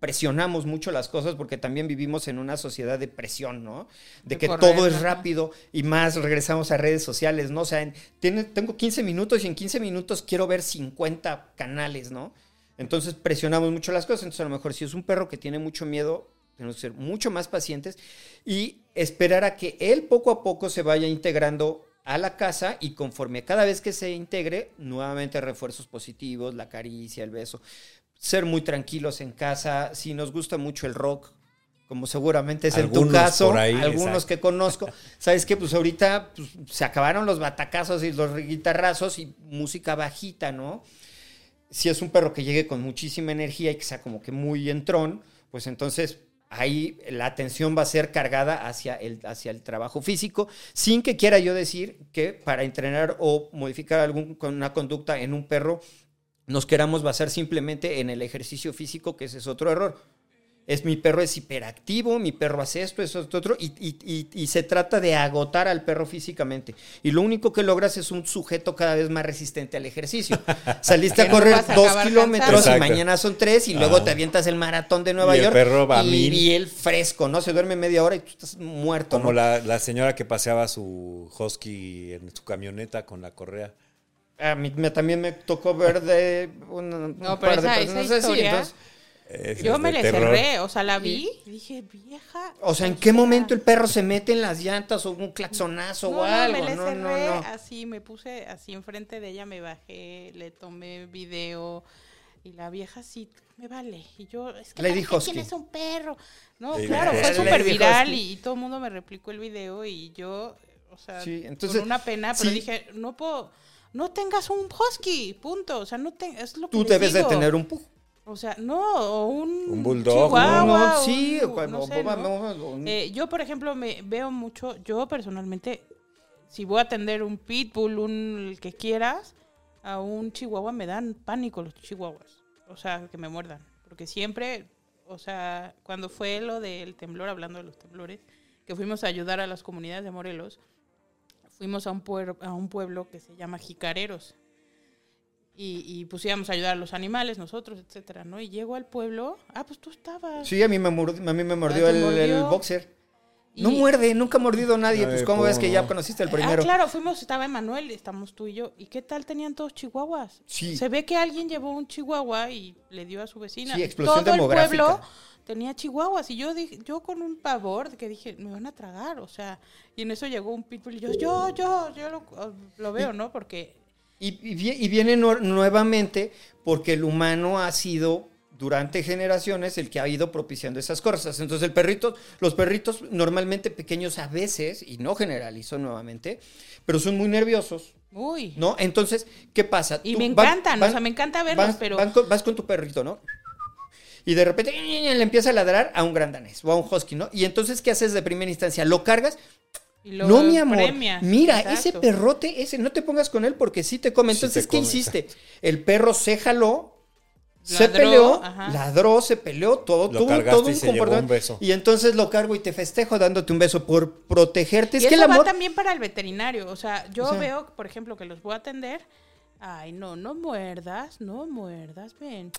presionamos mucho las cosas porque también vivimos en una sociedad de presión, ¿no? De que correr, todo es rápido y más regresamos a redes sociales, ¿no? O sea, en- tiene- tengo 15 minutos y en 15 minutos quiero ver 50 canales, ¿no? Entonces presionamos mucho las cosas. Entonces a lo mejor si es un perro que tiene mucho miedo, tenemos que ser mucho más pacientes y esperar a que él poco a poco se vaya integrando a la casa y conforme cada vez que se integre, nuevamente refuerzos positivos, la caricia, el beso. Ser muy tranquilos en casa. Si nos gusta mucho el rock, como seguramente es en tu caso, ahí, algunos exacto. que conozco, sabes que pues ahorita pues, se acabaron los batacazos y los guitarrazos y música bajita, ¿no? si es un perro que llegue con muchísima energía y que sea como que muy entrón, pues entonces ahí la atención va a ser cargada hacia el, hacia el trabajo físico, sin que quiera yo decir que para entrenar o modificar alguna conducta en un perro nos queramos basar simplemente en el ejercicio físico, que ese es otro error. Es mi perro es hiperactivo, mi perro hace esto, eso, esto, otro, y, y- y- y se trata de agotar al perro físicamente. Y lo único que logras es un sujeto cada vez más resistente al ejercicio. Saliste a correr a dos kilómetros y mañana son tres, y luego Ajá. te avientas el maratón de Nueva Y el York. perro va a y, él fresco, ¿no? Se duerme media hora y tú estás muerto, Como ¿no? la, la señora que paseaba su husky en su camioneta con la correa. A mí me- también me tocó ver de un, un No, pero par de esa- personas esa así, historia- entonces, Es Yo de me le terror. cerré, o sea, la vi y dije, vieja. O sea, ¿en qué momento el perro se mete en las llantas o un claxonazo no, o no, algo? me le No, no, cerré no. así, me puse así enfrente de ella, me bajé, le tomé video y la vieja sí, me vale. Y yo, es que Le ¿para dijo qué Husky. tienes un perro? No, Le claro, fue súper viral y, y todo el mundo me replicó el video y yo, o sea, Sí, entonces, con una pena, pero sí. dije, no puedo, no tengas un husky, punto. O sea, no te, es lo que Tú les debes de digo. tener un pug. O sea, no, o un, Un bulldog, chihuahua, No, sí, un- no sé, Eh, yo, por ejemplo, me veo mucho, yo personalmente, si voy a atender un pitbull, un el que quieras, a un chihuahua me dan pánico los chihuahuas. O sea, que me muerdan. Porque siempre, o sea, cuando fue lo del temblor, hablando de los temblores, que fuimos a ayudar a las comunidades de Morelos, fuimos a un, puer- a un pueblo que se llama Jicareros. Y, y pues íbamos a ayudar a los animales, nosotros, etcétera, ¿no? Y llego al pueblo, ah, pues tú estabas. Sí, a mí me, mord- a mí me mordió ¿te el, mordió? el boxer. No muerde, nunca ha mordido a nadie. Ay, pues, ¿cómo ves que ya conociste el primero? Ah, claro, fuimos, estaba Emanuel, estamos tú y yo. ¿Y qué tal tenían todos chihuahuas? Sí. Se ve que alguien llevó un chihuahua y le dio a su vecina. Sí, explosión Todo demográfica. el pueblo tenía chihuahuas y yo dije, yo con un pavor que dije, me van a tragar, o sea, y en eso llegó un pitbull y yo, yo, yo, yo lo, lo veo, ¿no? Porque Y, y vie- y viene nuevamente porque el humano ha sido durante generaciones el que ha ido propiciando esas cosas. Entonces el perrito, los perritos normalmente pequeños a veces, y no generalizo nuevamente, pero son muy nerviosos, Uy. ¿no? Entonces, ¿qué pasa? Y Tú me van- encantan, van- o sea, me encanta verlos, vas, pero van con, vas con tu perrito, ¿no? Y de repente le empieza a ladrar a un gran danés o a un husky, ¿no? Y entonces, ¿qué haces de primera instancia? ¿Lo cargas? Y no, mi amor. Mira, exacto. ese perrote, ese, no te pongas con él porque sí te come. Sí Entonces, te ¿qué come, hiciste? El perro se jaló, se peleó, ajá. ladró, se peleó, todo, Lo tuvo todo y un comportamiento. un beso. Y entonces lo cargo y te festejo dándote un beso por protegerte. Y Es que eso el amor. va también para el veterinario. O sea, yo O sea- veo, por ejemplo, que los voy a atender. Ay, no, no muerdas, no muerdas, ven.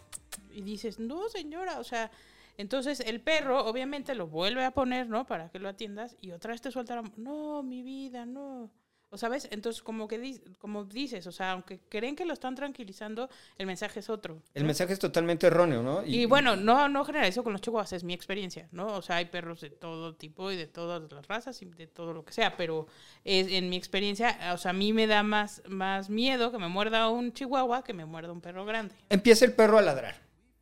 Y dices, no, señora, o sea, entonces el perro obviamente lo vuelve a poner, ¿no? Para que lo atiendas y otra vez te suelta la... No, mi vida, no. O sabes, entonces como que di- como dices, o sea, aunque creen que lo están tranquilizando, el mensaje es otro. El ¿no? mensaje es totalmente erróneo, ¿no? Y, bueno, no, no generalizo con los chihuahuas, es mi experiencia, ¿no? O sea, hay perros de todo tipo y de todas las razas y de todo lo que sea, pero es, en mi experiencia, o sea, a mí me da más, más miedo que me muerda un chihuahua que me muerda un perro grande. empieza el perro a ladrar.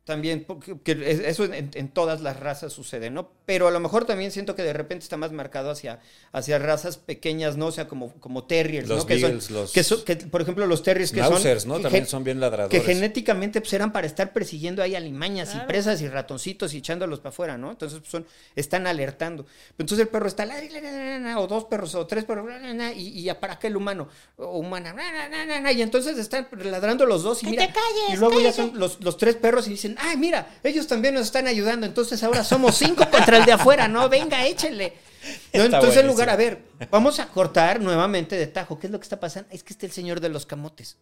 También, porque que es- eso en, en todas las razas sucede, ¿no? Pero a lo mejor también siento que de repente está más marcado hacia, hacia razas pequeñas, ¿no? O sea, como, como terriers, Los ¿no? Que son- los- que son- que, por ejemplo, los terriers que Schnauzers, son... ¿no? que También son bien Que ladradores. genéticamente pues, eran para estar persiguiendo ahí alimañas y presas y ratoncitos y echándolos para afuera, ¿no? Entonces pues, son, están alertando. Entonces el perro está, la, la, la, la, la, o dos perros, o tres perros, la, la, la, y, y para acá el humano, o humana, la, la, la, la, la, y entonces están ladrando los dos y ¡Que mira, te calles, y luego ya son los, los tres perros y dicen, ay, mira, ellos también nos están ayudando, entonces ahora somos cinco contra el de afuera, ¿no? Venga, échenle. No, entonces en lugar, a ver, vamos a cortar nuevamente de tajo. ¿Qué es lo que está pasando? Es que está el señor de los camotes.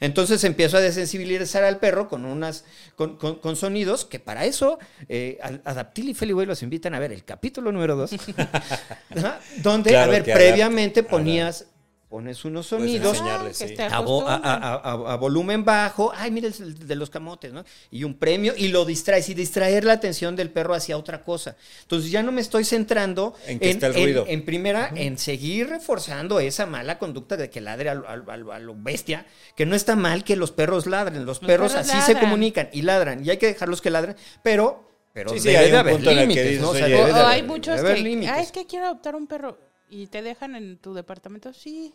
Entonces empiezo a desensibilizar al perro con unas con, con- con sonidos que para eso eh, Adaptil y Feliway los invitan a ver el capítulo número 2 donde Claro, a ver previamente ponías pones unos sonidos sí. esté a, vo- a- acostumbran. a- a- a volumen bajo, ay, mira el de los camotes, ¿no? Y un premio y lo distraes y distraer la atención del perro hacia otra cosa. Entonces ya no me estoy centrando En que está el ruido. en primera, en seguir reforzando esa mala conducta de que ladre a lo, a lo- a lo- a lo bestia, que no está mal que los perros ladren, los, Los perros, perros así se comunican y ladran y hay que dejarlos que ladren, pero, pero Sí, sí, debe hay de haber en límites, ¿no? O sea, oye, debe O de hay muchos que, límites. ah, es que quiero adoptar un perro y te dejan en tu departamento, sí,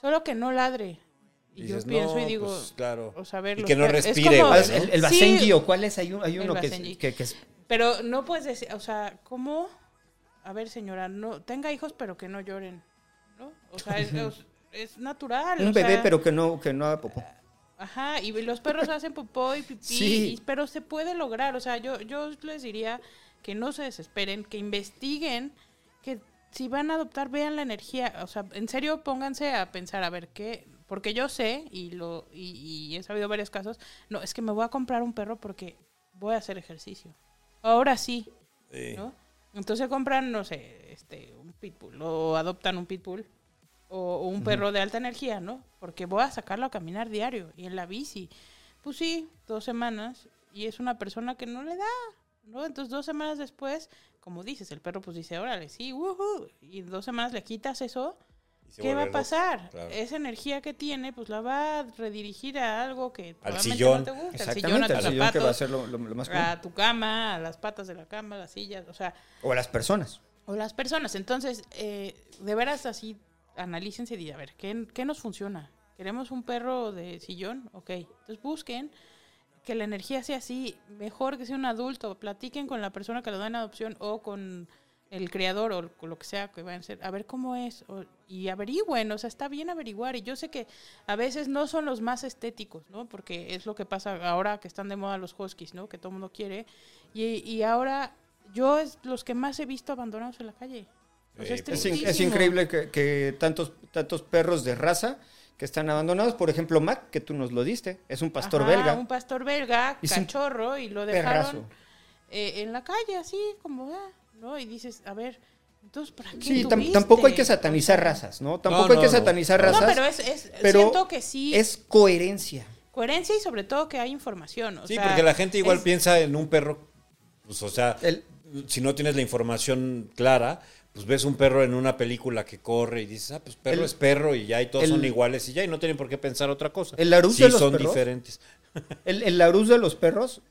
solo que no ladre. Y, Y yo pienso no, y digo, pues, claro. o sea, ver Y que no respire, como- güey, ¿no? El, el Sí, o cuál es, hay, un- hay uno que es, Basenji. que, que es Pero no puedes decir, o sea, ¿cómo? A ver, señora, no tenga hijos, pero que no lloren, ¿no? O sea, es, es- es natural. un o bebé sea, pero que no, que no haga popó. Ajá, y los perros hacen popó y pipí, Sí. y- pero se puede lograr. O sea, yo, yo les diría que no se desesperen, que investiguen, que si van a adoptar, vean la energía. O sea, en serio, pónganse a pensar, a ver qué. Porque yo sé, y, lo, y, y he sabido varios casos, no, es que me voy a comprar un perro porque voy a hacer ejercicio. Ahora sí, Sí. ¿no? Entonces compran, no sé, este, un pitbull o adoptan un pitbull o, o un perro de alta energía, ¿no? Porque voy a sacarlo a caminar diario y en la bici. Pues sí, dos semanas y es una persona que no le da, ¿no? Entonces dos semanas después, como dices, el perro pues dice, órale, sí, woohoo, y dos semanas le quitas eso, ¿qué va a pasar? claro. Esa energía que tiene, pues la va a redirigir a algo que probablemente sillón. no te gusta, al sillón, a Exactamente, tus el sillón que va a ser lo, lo- lo más común. a tu cama, a las patas de la cama, a las sillas, o sea, O a las personas. o las personas. Entonces, eh, de veras así, analícense y digan, a ver, ¿qué, ¿qué nos funciona? ¿Queremos un perro de sillón? Ok, entonces busquen que la energía sea así, mejor que sea un adulto, platiquen con la persona que lo da en adopción o con el criador o con lo que sea que vayan a ser, a ver cómo es o- y averigüen, o sea, está bien averiguar y yo sé que a veces no son los más estéticos, ¿no? Porque es lo que pasa ahora que están de moda los huskies, ¿no? Que todo el mundo quiere y, y ahora yo es los que más he visto abandonados en la calle. O sea, Eh, es Es, increíble que, que tantos, tantos perros de raza que están abandonados. Por ejemplo, Mac, que tú nos lo diste, es un pastor Ajá, belga. Un pastor belga, Es un cachorro, y lo dejaron eh, en la calle, así como, ah, ¿no? Y dices, a ver, entonces, ¿para qué Sí, tam- tampoco hay que satanizar razas, ¿no? Tampoco hay no, que no. satanizar No, razas. pero es, es- pero siento que sí, es coherencia. coherencia y sobre todo que hay información. o Sí, sea, porque la gente igual es- piensa en un perro, pues o sea, El- si no tienes la información clara, pues ves un perro en una película que corre y dices, ah, pues perro El- es perro y ya, y todos el- son iguales y ya, y no tienen por qué pensar otra cosa. El Larousse sí de los son perros. diferentes. El, el Larousse de los perros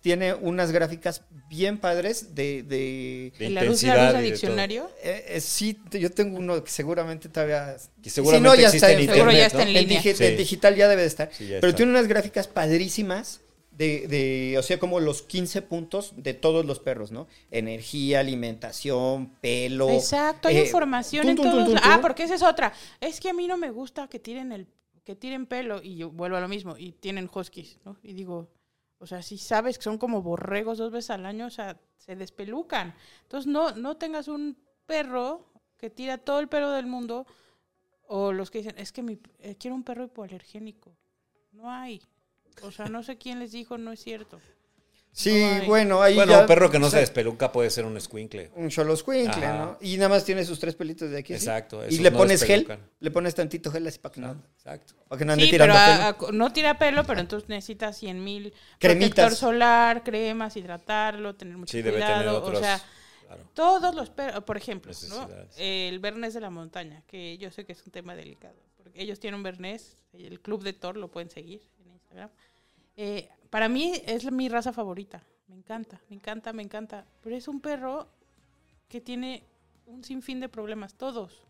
tiene unas gráficas bien padres de... de- De ¿Y la luz, la intensidad luz y de diccionario? eh, eh, sí, yo tengo uno que seguramente todavía... Que seguramente si no, ya existe está en Seguro ya internet, está ¿no? en En, línea. digi- Sí. en digital ya debe de estar. Sí, ya pero está. tiene unas gráficas padrísimas de, de, o sea, como los 15 puntos de todos los perros, ¿no? Energía, alimentación, pelo. Exacto, hay eh, información en tun, todos. Ah, porque esa es otra. Es que a mí no me gusta que tiren el que tiren pelo y yo vuelvo a lo mismo y tienen huskies, ¿no? Y digo, o sea, si sabes que son como borregos dos veces al año, o sea, se despelucan. Entonces no no tengas un perro que tira todo el pelo del mundo o los que dicen, es que mi, eh, quiero un perro hipoalergénico. No hay. O sea, no sé quién les dijo, no es cierto. Sí, No bueno, ahí Bueno, ya- un perro que no o se sea, despeluca puede ser un escuincle. Un choloscuincle, Ajá. ¿no? Y nada más tiene sus tres pelitos de aquí. ¿sí? Exacto, Y le no pones gel, le pones tantito gel así para que no, Exacto. para que no ande Sí, tirando pero pelo. a- a- no tira pelo, pero entonces necesitas 100 mil Cremitas. protector solar, cremas, hidratarlo, tener mucho Sí, debe cuidado. tener otros. o sea, claro. todos los perros, por ejemplo, ¿no? El Bernés de la montaña, que yo sé que es un tema delicado, porque ellos tienen un Bernés, el Club de Thor lo pueden seguir en Instagram. Eh, para mí es mi raza favorita, me encanta, me encanta, me encanta, pero es un perro que tiene un sinfín de problemas, todos,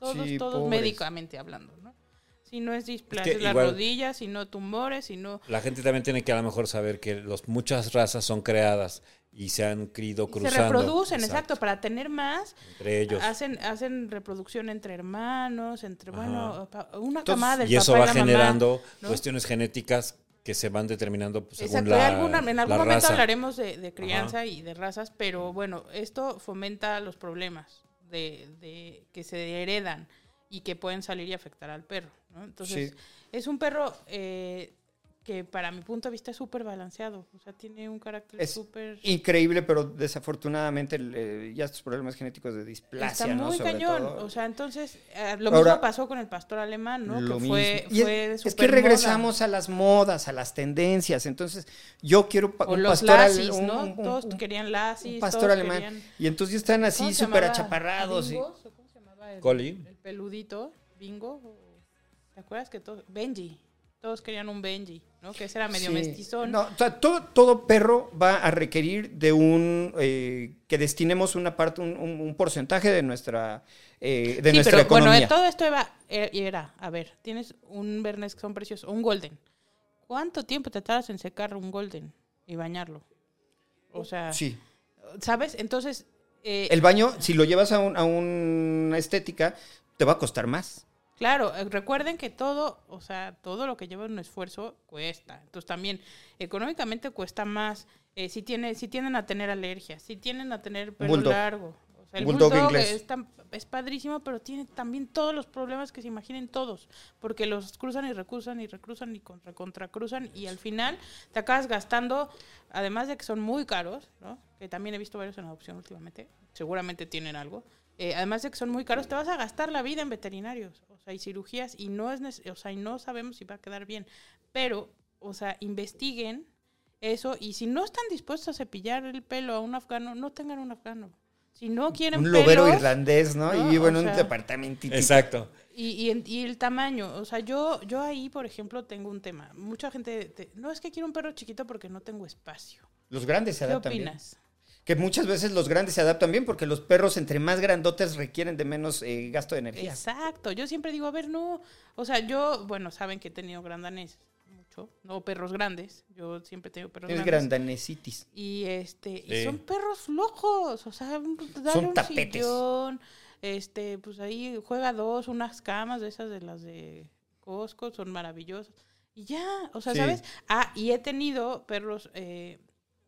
todos, Sí, todos pobres. médicamente hablando, ¿no? Si no es displasia Es que de las rodillas, si no tumores, si no... La gente también tiene que a lo mejor saber que los, muchas razas son creadas y se han crido y cruzando. se reproducen, exacto. para tener más, Entre ellos. hacen hacen reproducción entre hermanos, entre, Ajá. bueno, una Entonces, camada del y eso va y la mamá, generando ¿no? cuestiones genéticas que se van determinando pues, según Exacto, la, alguna- en algún la momento raza. hablaremos de, de crianza y de razas, pero bueno, esto fomenta los problemas de, de que se heredan y que pueden salir y afectar al perro. ¿no? Entonces, Sí. es un perro eh, que para mi punto de vista es súper balanceado, o sea, tiene un carácter Es súper... Increíble, pero desafortunadamente eh, ya estos problemas genéticos de displasia, Está ¿no? muy Sobre cañón. todo. O sea, entonces, eh, lo Ahora- mismo pasó con el pastor alemán, ¿no? Lo que fue, mismo. Y fue es, es que regresamos a las modas, a las tendencias. Entonces, yo quiero pa- O un los pastor un- ¿no? un- todos querían lasis. un pastor todos alemán. querían- Y entonces ya están ¿cómo así súper achaparrados. y- ¿Bingos? ¿O ¿Cómo se llamaba? El, Coli. El peludito, bingo. ¿Te acuerdas que todos... Benji. Todos querían un Benji, ¿no? Que ese era medio Sí. mestizón. No, o sea, todo, todo perro va a requerir de un eh, que destinemos una parte, un, un- un porcentaje de nuestra, eh, de sí, nuestra pero bueno, economía. eh, todo esto era, eh, era, a ver, tienes un Bernés que son preciosos, un Golden. ¿Cuánto tiempo te tardas en secar un Golden y bañarlo? O sea, Sí. ¿sabes? Entonces, eh, El baño, si lo llevas a, un- a una estética, te va a costar más. Claro, eh, recuerden que todo, o sea, todo lo que lleva un esfuerzo cuesta. Entonces también económicamente cuesta más. Eh, si tiene, si tienden a tener alergias, si tienden a tener pelo Bulldog. largo. O sea, el Bulldog es, tan- es padrísimo, pero tiene también todos los problemas que se imaginen todos, porque los cruzan y recruzan y recruzan y contra contracruzan y al final te acabas gastando, además de que son muy caros, ¿no? Que también he visto varios en adopción últimamente, seguramente tienen algo. Eh, además de que son muy caros, te vas a gastar la vida en veterinarios, o sea, y cirugías y no es, o sea, y no sabemos si va a quedar bien, pero, o sea, investiguen eso. Y si no están dispuestos a cepillar el pelo a un afgano, no tengan un afgano. Si no quieren Un lobero pelos, irlandés, ¿no? No, y vivo en un sea- departamentito. Exacto. Y, y, en- y el tamaño, o sea, yo, yo ahí, por ejemplo, tengo un tema. Mucha gente, te- no es que quiero un perro chiquito porque no tengo espacio. Los grandes se ¿Qué adaptan bien. Que muchas veces los grandes se adaptan bien porque los perros entre más grandotes requieren de menos eh, gasto de energía. Exacto, yo siempre digo, a ver, no, o sea, yo, bueno, saben que he tenido grandaneses, mucho, no perros grandes, yo siempre tengo perros Es grandes. grandanecitis. Y este, y son perros flojos, o sea, dale Son un tapetes. sillón, este, pues ahí juega dos, unas camas de esas de las de Costco, son maravillosas. Y ya, o sea, Sí. ¿sabes? Ah, y he tenido perros, eh,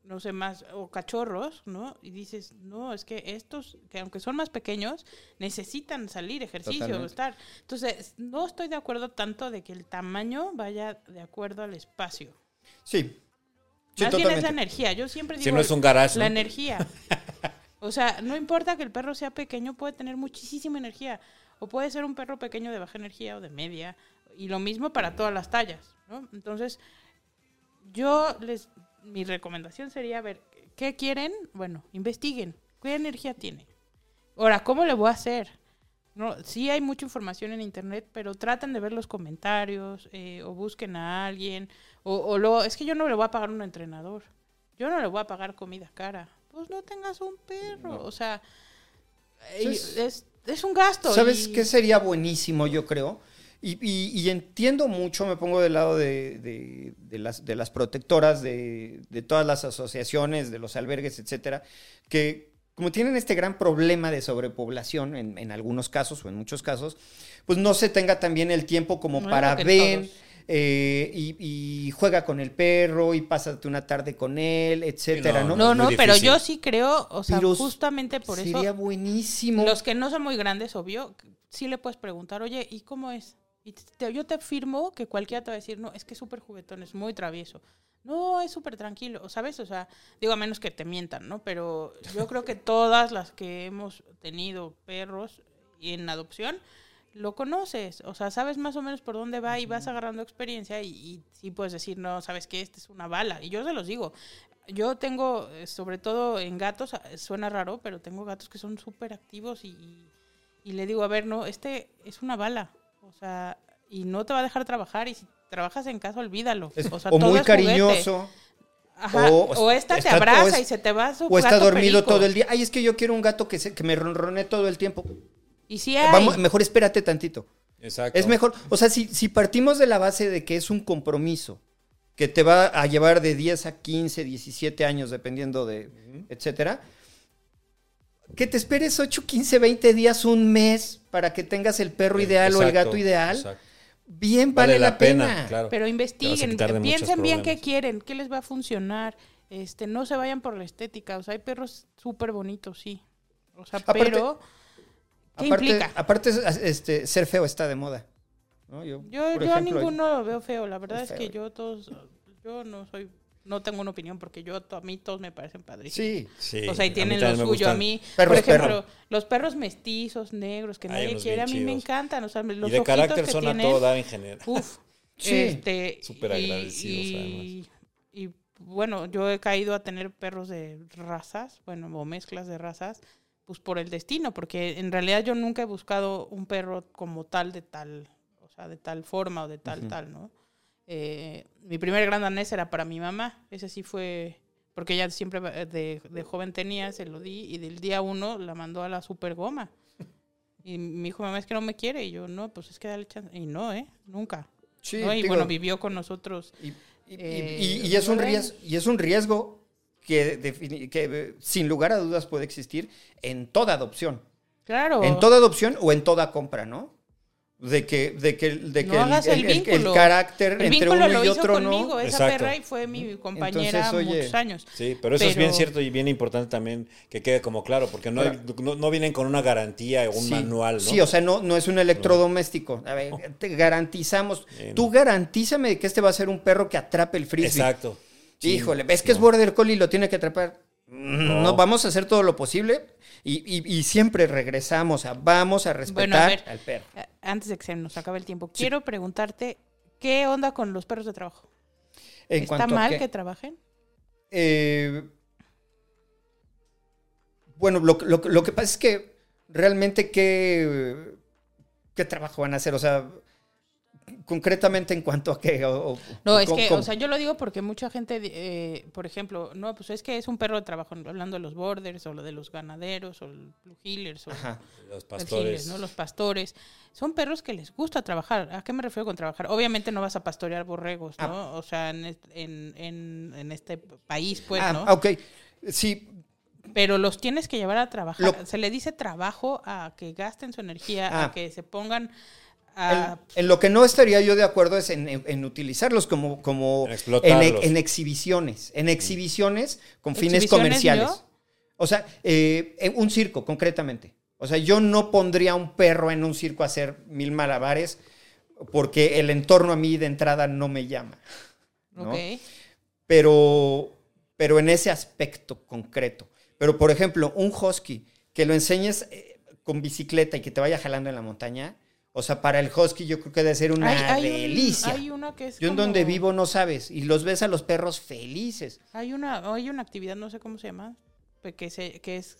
no sé más, o cachorros, ¿no? Y dices, no, es que estos, que aunque son más pequeños, necesitan salir, ejercicio, Totalmente. estar. Entonces, no estoy de acuerdo tanto de que el tamaño vaya de acuerdo al espacio. Sí. Sí, Más bien es la energía. Yo siempre digo Si no es un la energía. O sea, no importa que el perro sea pequeño, puede tener muchísima energía. O puede ser un perro pequeño de baja energía o de media. Y lo mismo para todas las tallas, ¿no? Entonces, yo les... Mi recomendación sería ver qué quieren. Bueno, investiguen. ¿Qué energía tiene? Ahora, ¿cómo le voy a hacer? No, sí hay mucha información en internet, pero traten de ver los comentarios eh, o busquen a alguien. O, o luego, es que yo no le voy a pagar a un entrenador. Yo no le voy a pagar comida cara. Pues no tengas un perro. O sea, es, es un gasto. ¿Sabes y- qué sería buenísimo, yo creo? Y, y- y entiendo mucho, me pongo del lado de, de- de las, de las protectoras, de, de todas las asociaciones, de los albergues, etcétera, que como tienen este gran problema de sobrepoblación en, en algunos casos o en muchos casos, pues no se tenga también el tiempo como No, para ver eh, y, y juega con el perro y pásate una tarde con él, etcétera, ¿no? no, pero yo sí creo, o sea, Pero justamente por eso. Sería buenísimo. Los que no son muy grandes, obvio, sí le puedes preguntar, oye, ¿y cómo es? Y te- yo te afirmo que cualquiera te va a decir, no, es que es súper juguetón, es muy travieso. No, es súper tranquilo, ¿sabes? O sea, digo, a menos que te mientan, ¿no? Pero yo creo que todas las que hemos tenido perros en adopción, lo conoces, o sea, sabes más o menos por dónde va y vas agarrando experiencia y, y sí puedes decir, no, sabes que este es una bala. Y yo se los digo, yo tengo, eh, sobre todo en gatos, eh, suena raro, pero tengo gatos que son súper activos y, y- y le digo, a ver, no, este es una bala, o sea, y no te va a dejar trabajar y si trabajas en casa, olvídalo. Es- o sea, o todo muy es juguete. cariñoso. Ajá, o- o, esta te está- abraza es- y se te va su O está gato dormido perico. todo el día. Ay, es que yo quiero un gato que, se, que me ronronee todo el tiempo. Y sí hay. Vamos, mejor espérate tantito. Exacto. Es mejor, o sea, si, si partimos de la base de que es un compromiso que te va a llevar de 10 a 15, 17 años, dependiendo de, etcétera, que te esperes 8, 15, 20 días, un mes para que tengas el perro ideal o el gato ideal, exacto. bien vale, la pena. claro. Pero investiguen, piensen bien qué quieren, qué les va a funcionar. Este, no se vayan por la estética. O sea, hay perros súper bonitos, sí. O sea, Aparte- pero ¿qué Aparte, implica? aparte este, ser feo está de moda. ¿no? Yo, Yo, por yo a ninguno lo veo feo. La verdad Es es, que yo todos, yo no soy, no tengo una opinión porque yo a mí todos me parecen padrísimos. Sí, Sí, O sea, y tienen lo suyo. A mí, Perro por perro. ejemplo, los perros mestizos, negros, que Hay nadie quiere, a mí me encantan. O sea, los Y de carácter que son a tienen, todo dar en general. Uf, Sí. este, Súper y- agradecidos, y, y, bueno, yo he caído a tener perros de razas, bueno, o mezclas de razas, pues por el destino, porque en realidad yo nunca he buscado un perro como tal de tal, o sea, de tal forma o de tal, tal, ¿no? Eh, mi primer gran danés era para mi mamá, ese sí fue, porque ella siempre eh, de, de joven tenía, se lo di, y del día uno la mandó a la super goma. Y me dijo, mamá, es que no me quiere. Y yo, no, pues es que dale chance. Y no, ¿eh? Nunca. sí, ¿no? Y digo, bueno, vivió con nosotros. Y, y- Eh, y- y es un riesgo, y es un riesgo que, defini- que, sin lugar a dudas puede existir en toda adopción. Claro. En toda adopción o en toda compra, ¿no? De que, de que, de No que el, hagas el el- el- el vínculo. carácter el entre vínculo uno lo y hizo otro, conmigo, ¿no? esa Exacto. perra, y fue mi compañera Entonces, oye, muchos años. Sí, pero eso es bien cierto y bien importante también que quede como claro, porque no, hay- no, no vienen con una garantía o un Sí. manual, ¿no? Sí, o sea, no, no es un electrodoméstico. A ver, te garantizamos. Tú garantízame que este va a ser un perro que atrape el frisbee. Exacto. Sí, Híjole, ¿ves que es border collie y lo tiene que atrapar? No. No. vamos a hacer todo lo posible y, y- y siempre regresamos a vamos a respetar Bueno, a ver. al perro. Eh, Antes de que se nos acabe el tiempo, quiero preguntarte, ¿qué onda con los perros de trabajo? En ¿Está mal que trabajen? eh, bueno, lo, lo- lo que pasa es que realmente qué, qué trabajo van a hacer, o sea, concretamente en cuanto a qué. O- o- No, es que, cómo- o sea, yo lo digo porque mucha gente, eh, por ejemplo, no, pues es que es un perro de trabajo, hablando de los borders o lo de los ganaderos o el blue healers o Ajá. Los pastores. healers, ¿no? Los pastores. Son perros que les gusta trabajar. ¿A qué me refiero con trabajar? Obviamente no vas a pastorear borregos, ¿no? Ah. O sea, en, en, en, en este país, pues, ah, ¿no? ok. Sí, Pero los tienes que llevar a trabajar. Lo- Se le dice trabajo a que gasten su energía, Ah. a que se pongan En, a... en lo que no estaría yo de acuerdo es en, en- en utilizarlos como, como En en exhibiciones, en exhibiciones con fines ¿Exhibiciones, comerciales. yo? O sea, eh, en un circo, concretamente. O sea, yo no pondría un perro en un circo a hacer mil malabares porque el entorno a mí de entrada no me llama. ¿no? Ok. Pero, pero en ese aspecto concreto. Pero, por ejemplo, un husky que lo enseñes eh, con bicicleta y que te vaya jalando en la montaña, o sea, para el husky yo creo que debe ser una Hay- hay un- delicia. hay una que es yo en como- donde vivo no sabes, y los ves a los perros felices. Hay una, hay una actividad, no sé cómo se llama, que, se, que es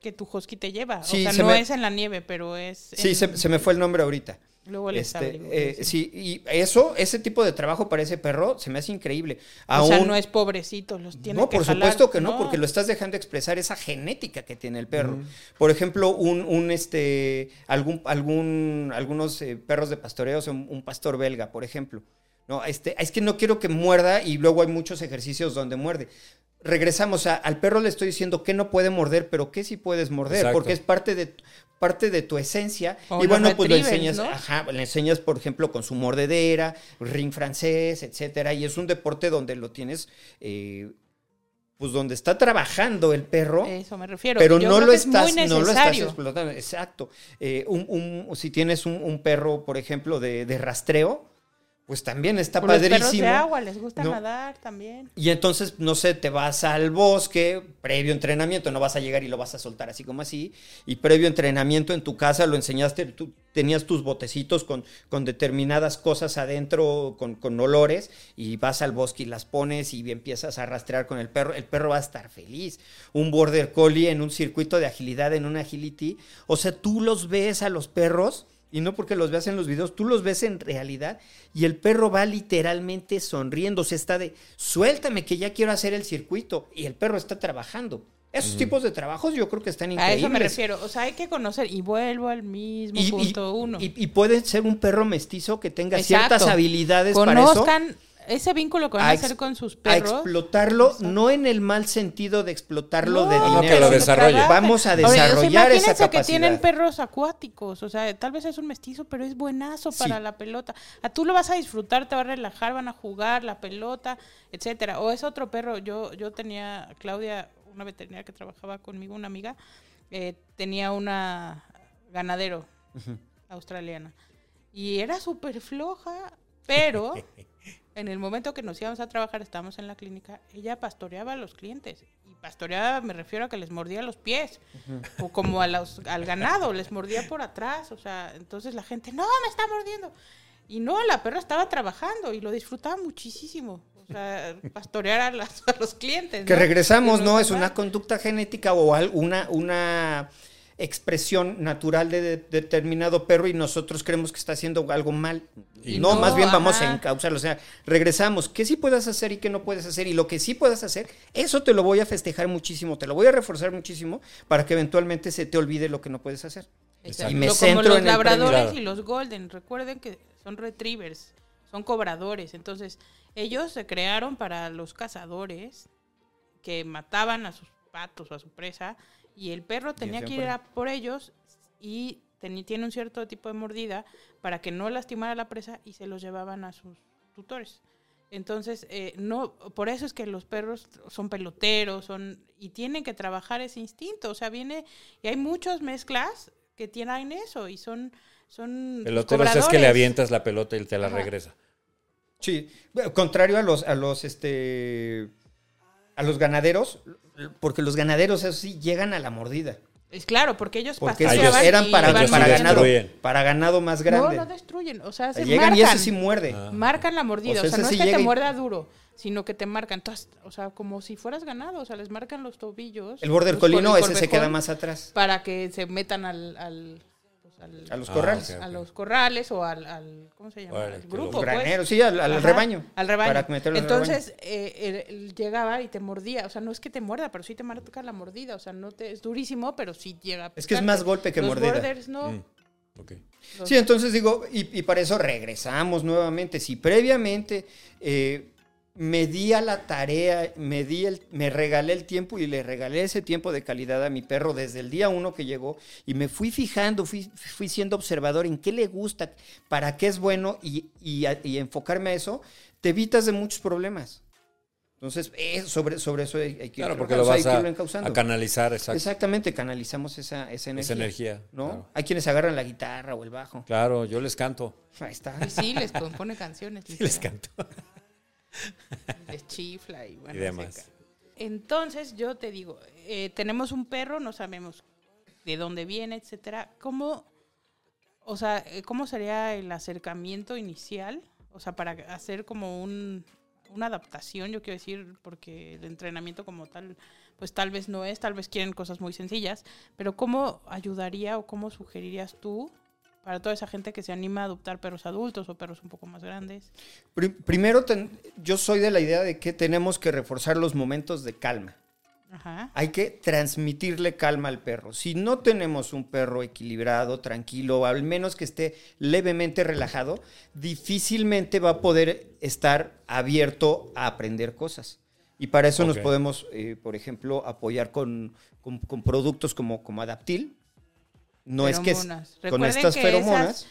que tu husky te lleva. Sí, o sea, se no me- es en la nieve, pero es... Sí, se me fue el nombre ahorita. Luego les Este, eh, sí. sí, y eso, ese tipo de trabajo para ese perro se me hace increíble. O sea, Aún- no es pobrecito, los tiene no, que por jalar. supuesto que no, porque lo estás dejando expresar esa genética que tiene el perro. Por ejemplo, un, un este, algún, algún, algunos eh, perros de pastoreo, un pastor belga, por ejemplo. No, este, es que no quiero que muerda y luego hay muchos ejercicios donde muerde. Regresamos a, al perro le estoy diciendo que no puede morder, pero que sí puedes morder, Exacto. porque es parte de parte de tu esencia. Y bueno, pues lo enseñas, ¿no? ajá, le enseñas, por ejemplo, con su mordedera, ring francés, etcétera. Y es un deporte donde lo tienes, eh, pues donde está trabajando el perro. Eso me refiero. Pero Yo no creo lo, que es muy estás, no lo estás explotando. Exacto. Eh, un- un- si tienes un, un perro, por ejemplo, de, de rastreo, pues también está O los perros padrísimo. de agua les gusta No. nadar también. Y entonces, no sé, te vas al bosque, previo entrenamiento, no vas a llegar y lo vas a soltar así como así. Y previo entrenamiento en tu casa lo enseñaste, tú tenías tus botecitos con, con determinadas cosas adentro, con, con olores, y vas al bosque y las pones y empiezas a rastrear con el perro. El perro va a estar feliz. Un border collie en un circuito de agilidad, en un agility. O sea, tú los ves a los perros. Y no porque los veas en los videos, tú los ves en realidad y el perro va literalmente sonriendo, se está de, suéltame que ya quiero hacer el circuito y el perro está trabajando. Esos tipos de trabajos yo creo que están A increíbles. eso me refiero. O sea, hay que conocer. Y vuelvo al mismo Y, y- punto uno. y- y puede ser un perro mestizo que tenga Exacto. ciertas habilidades para eso. Conozcan ese vínculo que van a, a hacer con sus A perros. explotarlo, no en el mal sentido de explotarlo de No, dinero. que lo desarrolle. Vamos a Ahora, o sea, desarrollar esa imagínense que tienen capacidad. perros acuáticos, o sea, tal vez es un mestizo, pero es buenazo Sí. para la pelota. A tú lo vas a disfrutar, te va a relajar, van a jugar la pelota, etcétera. O es otro perro, yo yo tenía Claudia, una veterinaria que trabajaba conmigo, una amiga, eh, tenía una ganadero australiana y era súper floja, pero en el momento que nos íbamos a trabajar, estábamos en la clínica, ella pastoreaba a los clientes. Y pastoreaba, me refiero a que les mordía los pies. O como a los, al ganado, les mordía por atrás. O sea, entonces la gente, no, me está mordiendo. Y no, la perra estaba trabajando y lo disfrutaba muchísimo. O sea, pastorear a, las- a los clientes. Que regresamos, ¿no? Es una conducta genética o una, una expresión natural de, de- determinado perro y nosotros creemos que está haciendo algo mal. Y no, no, más bien vamos ajá. a encauzarlo. O sea, regresamos. ¿Qué sí puedes hacer y qué no puedes hacer? Y lo que sí puedes hacer, eso te lo voy a festejar muchísimo, te lo voy a reforzar muchísimo para que eventualmente se te olvide lo que no puedes hacer. Exacto. Y me centro como los en labradores y los golden. Recuerden que son retrievers, son cobradores. Entonces, ellos se crearon para los cazadores que mataban a sus patos o a su presa y el perro tenía que ir a por ellos y teni- tiene un cierto tipo de mordida para que no lastimara a la presa y se los llevaban a sus tutores. Entonces, eh, no, por eso es que los perros son peloteros, son y tienen que trabajar ese instinto. O sea, viene y hay muchas mezclas que tienen eso y son son Pelotero es que le avientas la pelota y te la Ajá. regresa. Sí, contrario a los, a los, este, a los ganaderos, porque los ganaderos, eso sí, llegan a la mordida. Es claro, porque ellos Porque ellos eran para, para mordiendo. ganado, para ganado más No, grande. no destruyen, o sea, se Llegan marcan, y ese sí muerde. Ah. marcan la mordida, O o sea, no sí es que te y- muerda duro, sino que te marcan, todas, o sea, como si fueras ganado, o sea, les marcan los tobillos. El border colino, col- ese se queda más atrás. Para que se metan al... al, al- A los Ah, corrales. ok. a los corrales o al, al- ¿cómo se llama? Al grupo, pues. Graneros, sí, al, al Ajá, rebaño. Al rebaño. Para Entonces, eh, él- llegaba y te mordía. O sea, no es que te muerda, pero sí te marca la mordida. O sea, no te, es durísimo, pero sí llega a Es que es más golpe que Los mordida. borders no. Mm, ok. Los- Sí, entonces digo, y, y para eso regresamos nuevamente. Si previamente eh, me di a la tarea, me, di el, me regalé el tiempo y le regalé ese tiempo de calidad a mi perro desde el día uno que llegó y me fui fijando, fui, fui siendo observador en qué le gusta, para qué es bueno y, y y enfocarme a eso, te evitas de muchos problemas. Entonces, eh, sobre, sobre eso hay, hay que Claro, ir porque lo vas hay que a, irlo encauzando. a canalizar, exacto. Exactamente, canalizamos esa, esa energía. Esa energía. ¿no? Claro. Hay quienes agarran la guitarra o el bajo. Claro, yo les canto. Ahí está. Y sí, les compone canciones. Les literal. canto. Les chifla y bueno. Y demás. Entonces, yo te digo, eh, tenemos un perro, no sabemos de dónde viene, etcétera. ¿Cómo, o sea, eh, cómo sería el acercamiento inicial? O sea, para hacer como un, una adaptación, yo quiero decir, porque el entrenamiento como tal, pues tal vez no es, tal vez quieren cosas muy sencillas, pero ¿cómo ayudaría o cómo sugerirías tú para toda esa gente que se anima a adoptar perros adultos o perros un poco más grandes? Pri- primero, ten- yo soy de la idea de que tenemos que reforzar los momentos de calma. Ajá. Hay que transmitirle calma al perro. Si no tenemos un perro equilibrado, tranquilo, al menos que esté levemente relajado, difícilmente va a poder estar abierto a aprender cosas. Y para eso nos Ok. podemos, eh, por ejemplo, apoyar con, con- con productos como, como Adaptil. No es que con estas que feromonas. esas,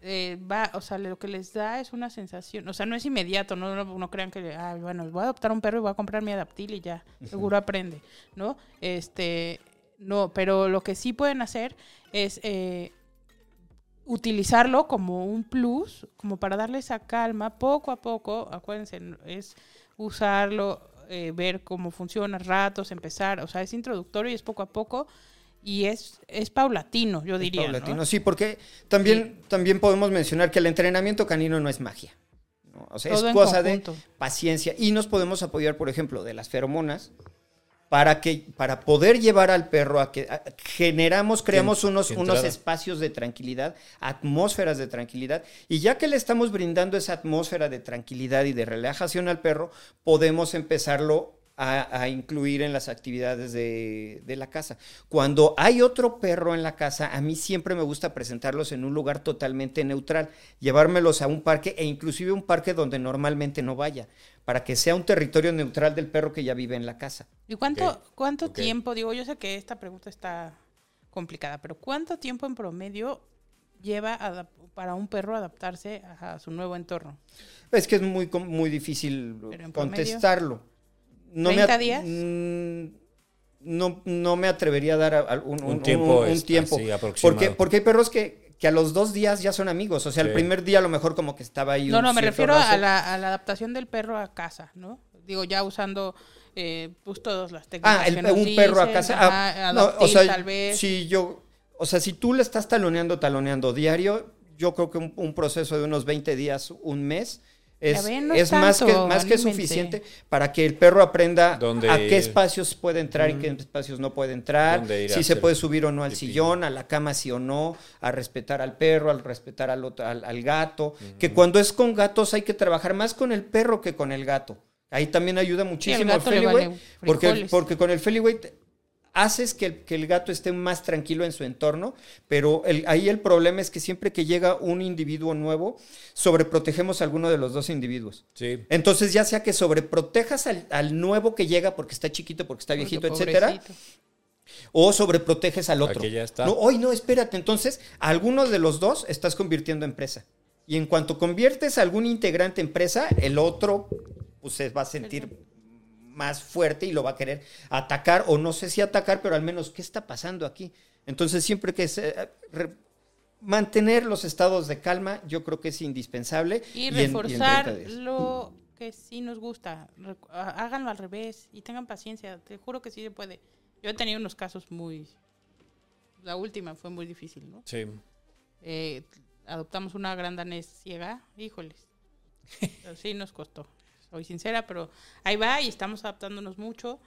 eh, va, o sea, lo que les da es una sensación, o sea, no es inmediato, no, no, no crean que, ah, bueno, voy a adoptar un perro y voy a comprar mi adaptil y ya, seguro aprende, ¿no? Este, no, pero lo que sí pueden hacer es eh, utilizarlo como un plus, como para darle esa calma, poco a poco, acuérdense, es usarlo, eh, ver cómo funciona, ratos, empezar, o sea, es introductorio y es poco a poco. Y es, es paulatino, yo Es diría. ¿no? paulatino, Sí, porque también, también podemos mencionar que el entrenamiento canino no es magia. ¿no? O sea, Todo es cosa de paciencia. Y nos podemos apoyar, por ejemplo, de las feromonas para que para poder llevar al perro a que a- generamos, creamos unos, unos espacios de tranquilidad, atmósferas de tranquilidad. Y ya que le estamos brindando esa atmósfera de tranquilidad y de relajación al perro, podemos empezarlo a, a incluir en las actividades de, de la casa. Cuando hay otro perro en la casa, a mí siempre me gusta presentarlos en un lugar totalmente neutral, llevármelos a un parque e inclusive un parque donde normalmente no vaya, para que sea un territorio neutral del perro que ya vive en la casa. ¿Y cuánto, cuánto tiempo? Digo, yo sé que esta pregunta está complicada, pero ¿cuánto tiempo en promedio lleva para un perro adaptarse a, a su nuevo entorno? Es que es muy, com- muy difícil contestarlo. No me ¿30 at- días? mm, No, no me atrevería a dar a- a un, Un tiempo, un es- tiempo. así, aproximado. porque, porque hay perros que, que a los dos días ya son amigos. O sea, el primer día a lo mejor como que estaba ahí. No, un no, me refiero a la, a la adaptación del perro a casa, ¿no? Digo, ya usando eh, pues todas las técnicas Ah, el- que nos un perro a casa. Ah, no, o sea, tal vez. si yo, o sea, si tú le estás taloneando, taloneando diario, yo creo que un, un proceso de unos 20 días, un mes, es, ven, no es es más, que, más que suficiente para que el perro aprenda a qué ir. espacios puede entrar y qué espacios no puede entrar, si se puede subir o no al pipí. sillón, a la cama sí o no, a respetar al perro, al respetar al, otro- al, al gato, que cuando es con gatos hay que trabajar más con el perro que con el gato. Ahí también ayuda muchísimo el Feliway, vale porque, porque con el Feliway haces que el, que el gato esté más tranquilo en su entorno, pero el- ahí el problema es que siempre que llega un individuo nuevo, sobreprotegemos a alguno de los dos individuos. Sí. Entonces, ya sea que sobreprotejas al, al nuevo que llega porque está chiquito, porque está Porque viejito, etcétera, pobrecito. o sobreproteges al otro. Aquí ya está. No, hoy no, espérate. Entonces, a alguno de los dos estás convirtiendo en presa. Y en cuanto conviertes a algún integrante en presa, el otro pues, se va a sentir más fuerte y lo va a querer atacar, o no sé si atacar, pero al menos, ¿qué está pasando aquí? Entonces, siempre que se, re- mantener los estados de calma, yo creo que es indispensable. Y en- en reforzar 30 días. lo que sí nos gusta. Háganlo al revés y tengan paciencia. Te juro que sí se puede. Yo he tenido unos casos muy... La última fue muy difícil, ¿no? Sí. Eh, adoptamos una gran danés ciega. Híjoles. Pero sí nos costó. Soy sincera, pero ahí va y estamos adaptándonos mucho.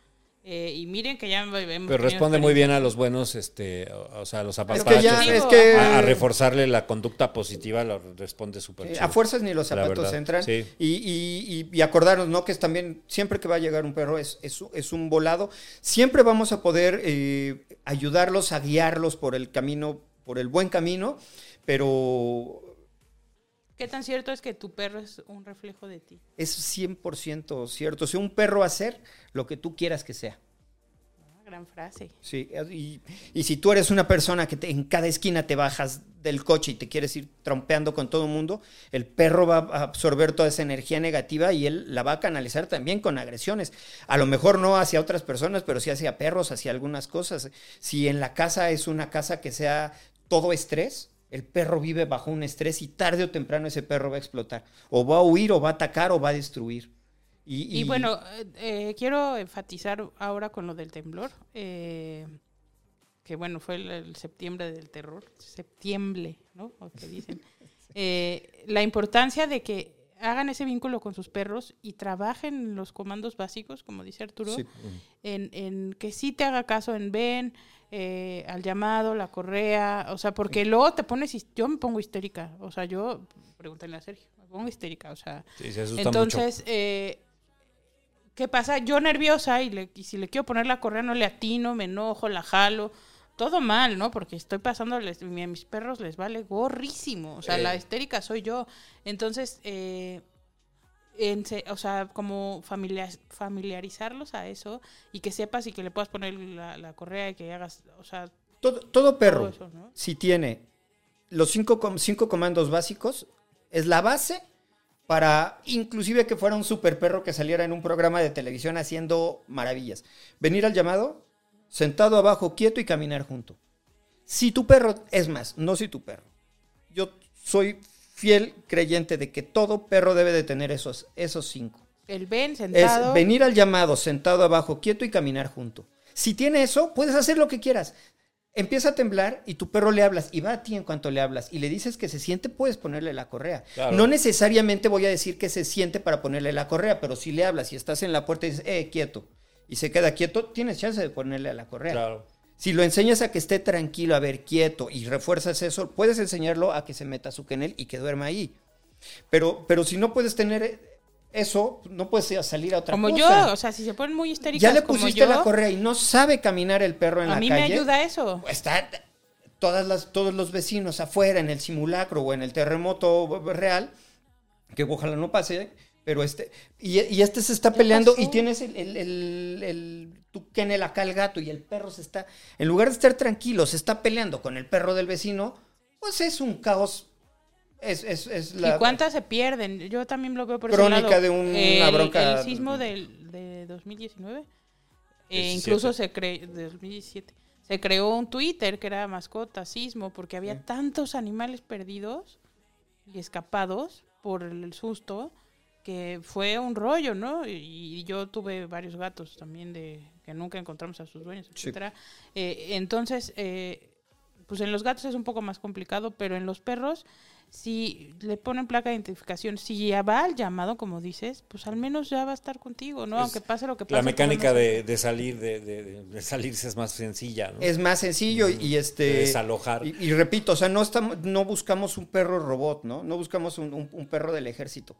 Eh, y miren que ya hemos Pero responde muy bien a los buenos, este, o o sea, a los Es apapachos. que ya, Positivo. es que a, a reforzarle la conducta positiva, lo responde súper Eh, chido. A fuerzas ni los zapatos entran. sí. Y, y, y, y acordarnos, ¿no? Que es también, siempre que va a llegar un perro es, es, es un volado. Siempre vamos a poder eh, ayudarlos, a guiarlos por el camino, por el buen camino, pero ¿Qué tan cierto es que tu perro es un reflejo de ti? es 100% cierto. Si un perro va a hacer lo que tú quieras que sea. Ah, Gran frase. Sí, y, y si tú eres una persona que te- en cada esquina te bajas del coche y te quieres ir trompeando con todo el mundo, el perro va a absorber toda esa energía negativa y él la va a canalizar también con agresiones. A lo mejor no hacia otras personas, pero sí hacia perros, hacia algunas cosas. Si en la casa es una casa que sea todo estrés, el perro vive bajo un estrés y tarde o temprano ese perro va a explotar. O va a huir, o va a atacar, o va a destruir. Y, Y, bueno, eh, eh, quiero enfatizar ahora con lo del temblor, eh, que bueno, fue el, el septiembre del terror, septiembre, ¿no? O que dicen. Eh, la importancia de que hagan ese vínculo con sus perros y trabajen los comandos básicos, como dice Arturo, Sí. en, en que sí te haga caso en ven, eh, al llamado, la correa, o sea, porque luego te pones, yo me pongo histérica, o sea, yo, pregúntale a Sergio, me pongo histérica, o sea, Sí, se asusta entonces, eh, ¿qué pasa? Yo nerviosa y, le, y si le quiero poner la correa no le atino, me enojo, la jalo. Todo mal, ¿no? Porque estoy pasando, les- mi- a mis perros les vale gorrísimo. O sea, Eh. la histérica soy yo. Entonces, eh, en o sea, como familia- familiarizarlos a eso y que sepas y que le puedas poner la, la correa y que hagas, o sea, Todo, todo perro, todo eso, ¿no? si tiene los cinco, cinco comandos básicos, es la base para inclusive que fuera un super perro que saliera en un programa de televisión haciendo maravillas. Venir al llamado, sentado abajo, quieto y caminar junto. Si tu perro, es más, no si tu perro. Yo soy fiel creyente de que todo perro debe de tener esos, esos cinco. El ven Es sentado. venir al llamado, sentado abajo, quieto y caminar junto. Si tiene eso, puedes hacer lo que quieras. Empieza a temblar y tu perro le hablas y va a ti en cuanto le hablas y le dices que se siente, puedes ponerle la correa. Claro. No necesariamente voy a decir que se siente para ponerle la correa, pero si le hablas y estás en la puerta y dices, eh, quieto, y se queda quieto, tienes chance de ponerle la correa. Claro. Si lo enseñas a que esté tranquilo, a ver, quieto, y refuerzas eso, puedes enseñarlo a que se meta su kennel y que duerma ahí. Pero, pero si no puedes tener eso, no puedes salir a otra como cosa. yo, o sea, si se ponen muy histéricas ya le como pusiste yo, la correa y no sabe caminar el perro en a la mí calle. me ayuda eso. Está todas las, todos los vecinos afuera en el simulacro o en el terremoto real, que ojalá no pase, pero este, y, y este se está peleando pasó. y tienes el, el, el, el- tu kennel acá el gato y el perro se está, en lugar de estar tranquilo, se está peleando con el perro del vecino, pues es un caos. Es, es, es la ¿Y cuántas se pierden? Yo también lo veo por ese Crónica lado. de una el, bronca- El sismo del, de 2019. eh, 17. incluso se creó, de 2017, se creó un Twitter que era mascota, sismo, porque había Sí. tantos animales perdidos y escapados por el susto que fue un rollo, ¿no? Y, y yo tuve varios gatos también de que nunca encontramos a sus dueños, Sí. etcétera. Eh, entonces, eh, pues en los gatos es un poco más complicado, pero en los perros, si le ponen placa de identificación, si ya va al llamado, como dices, pues al menos ya va a estar contigo, ¿no? Es Aunque pase lo que pase. La pues, mecánica de, de salir de, de- de- de salirse es más sencilla, ¿no? Es más sencillo y, y este. De desalojar. Y, y repito, o sea, no estamos, no buscamos un perro robot, ¿no? No buscamos un, un- un perro del ejército.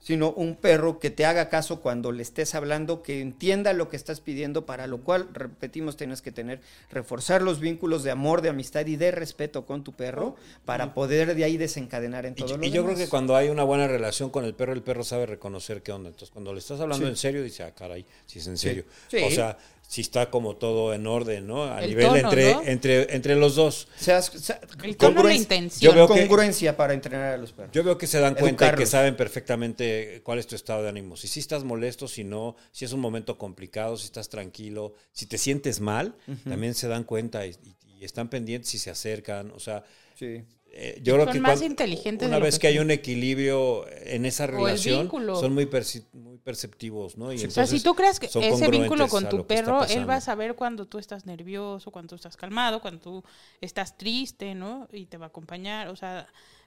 Sino un perro que te haga caso cuando le estés hablando, que entienda lo que estás pidiendo, para lo cual, repetimos, tienes que tener, reforzar los vínculos de amor, de amistad y de respeto con tu perro, para poder de ahí desencadenar en Y, todo yo- lo y yo creo que cuando hay una buena relación con el perro, el perro sabe reconocer qué onda. Entonces, cuando le estás hablando Sí. en serio, dice, ah, caray, si es en serio. Sí. O sea, si está como todo en orden, ¿no? A El nivel tono, entre, ¿no? entre, entre los dos. Sea- El tono, la intención. Yo veo que- congruencia para entrenar a los perros. Yo veo que se dan cuenta y que saben perfectamente cuál es tu estado de ánimo. Si sí estás molesto, si no, si es un momento complicado, si estás tranquilo, si te sientes mal, también se dan cuenta y, y- y están pendientes y se acercan. O sea, Sí. Eh, yo creo Son que más cuando- inteligentes una vez que que hay un equilibrio en esa el relación, son muy, perci- muy perceptivos, ¿no? Y O sea, entonces si tú crees que ese vínculo con tu perro, él va a saber cuando tú estás nervioso, cuando tú estás calmado, cuando tú estás triste, ¿no? Y te va a acompañar. O sea,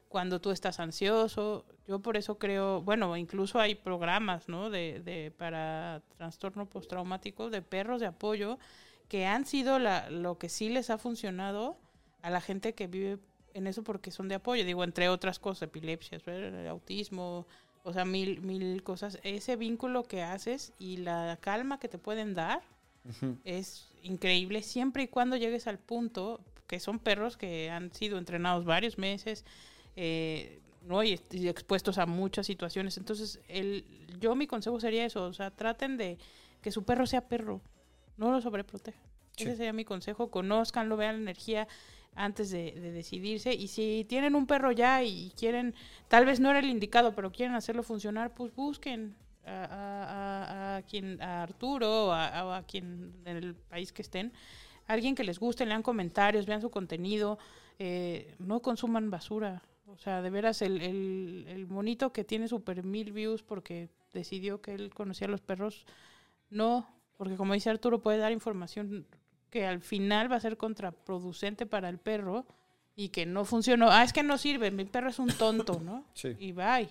cuando tú estás ansioso. Yo por eso creo, bueno, incluso hay programas, ¿no? De, de para trastorno postraumático de perros de apoyo que han sido la, lo que sí les ha funcionado a la gente que vive en eso porque son de apoyo, digo, entre otras cosas, epilepsias, autismo, o sea, mil, mil cosas. Ese vínculo que haces y la calma que te pueden dar es increíble siempre y cuando llegues al punto que son perros que han sido entrenados varios meses eh, ¿no? y, est- y expuestos a muchas situaciones. Entonces, el, yo mi consejo sería eso, o sea, traten de que su perro sea perro, no lo sobreprotejan. Sí. Ese sería mi consejo, conózcanlo, vean la energía antes de, de decidirse y si tienen un perro ya y quieren, tal vez no era el indicado, pero quieren hacerlo funcionar, pues busquen a, a- quien, a Arturo a, a quien en el país que estén, alguien que les guste, lean comentarios, vean su contenido, eh, no consuman basura. O sea, de veras, el, el, el monito que tiene super mil views porque decidió que él conocía a los perros, no, porque como dice Arturo, puede dar información que al final va a ser contraproducente para el perro y que no funcionó. Ah, es que no sirve, mi perro es un tonto, ¿no? Sí. Y bye.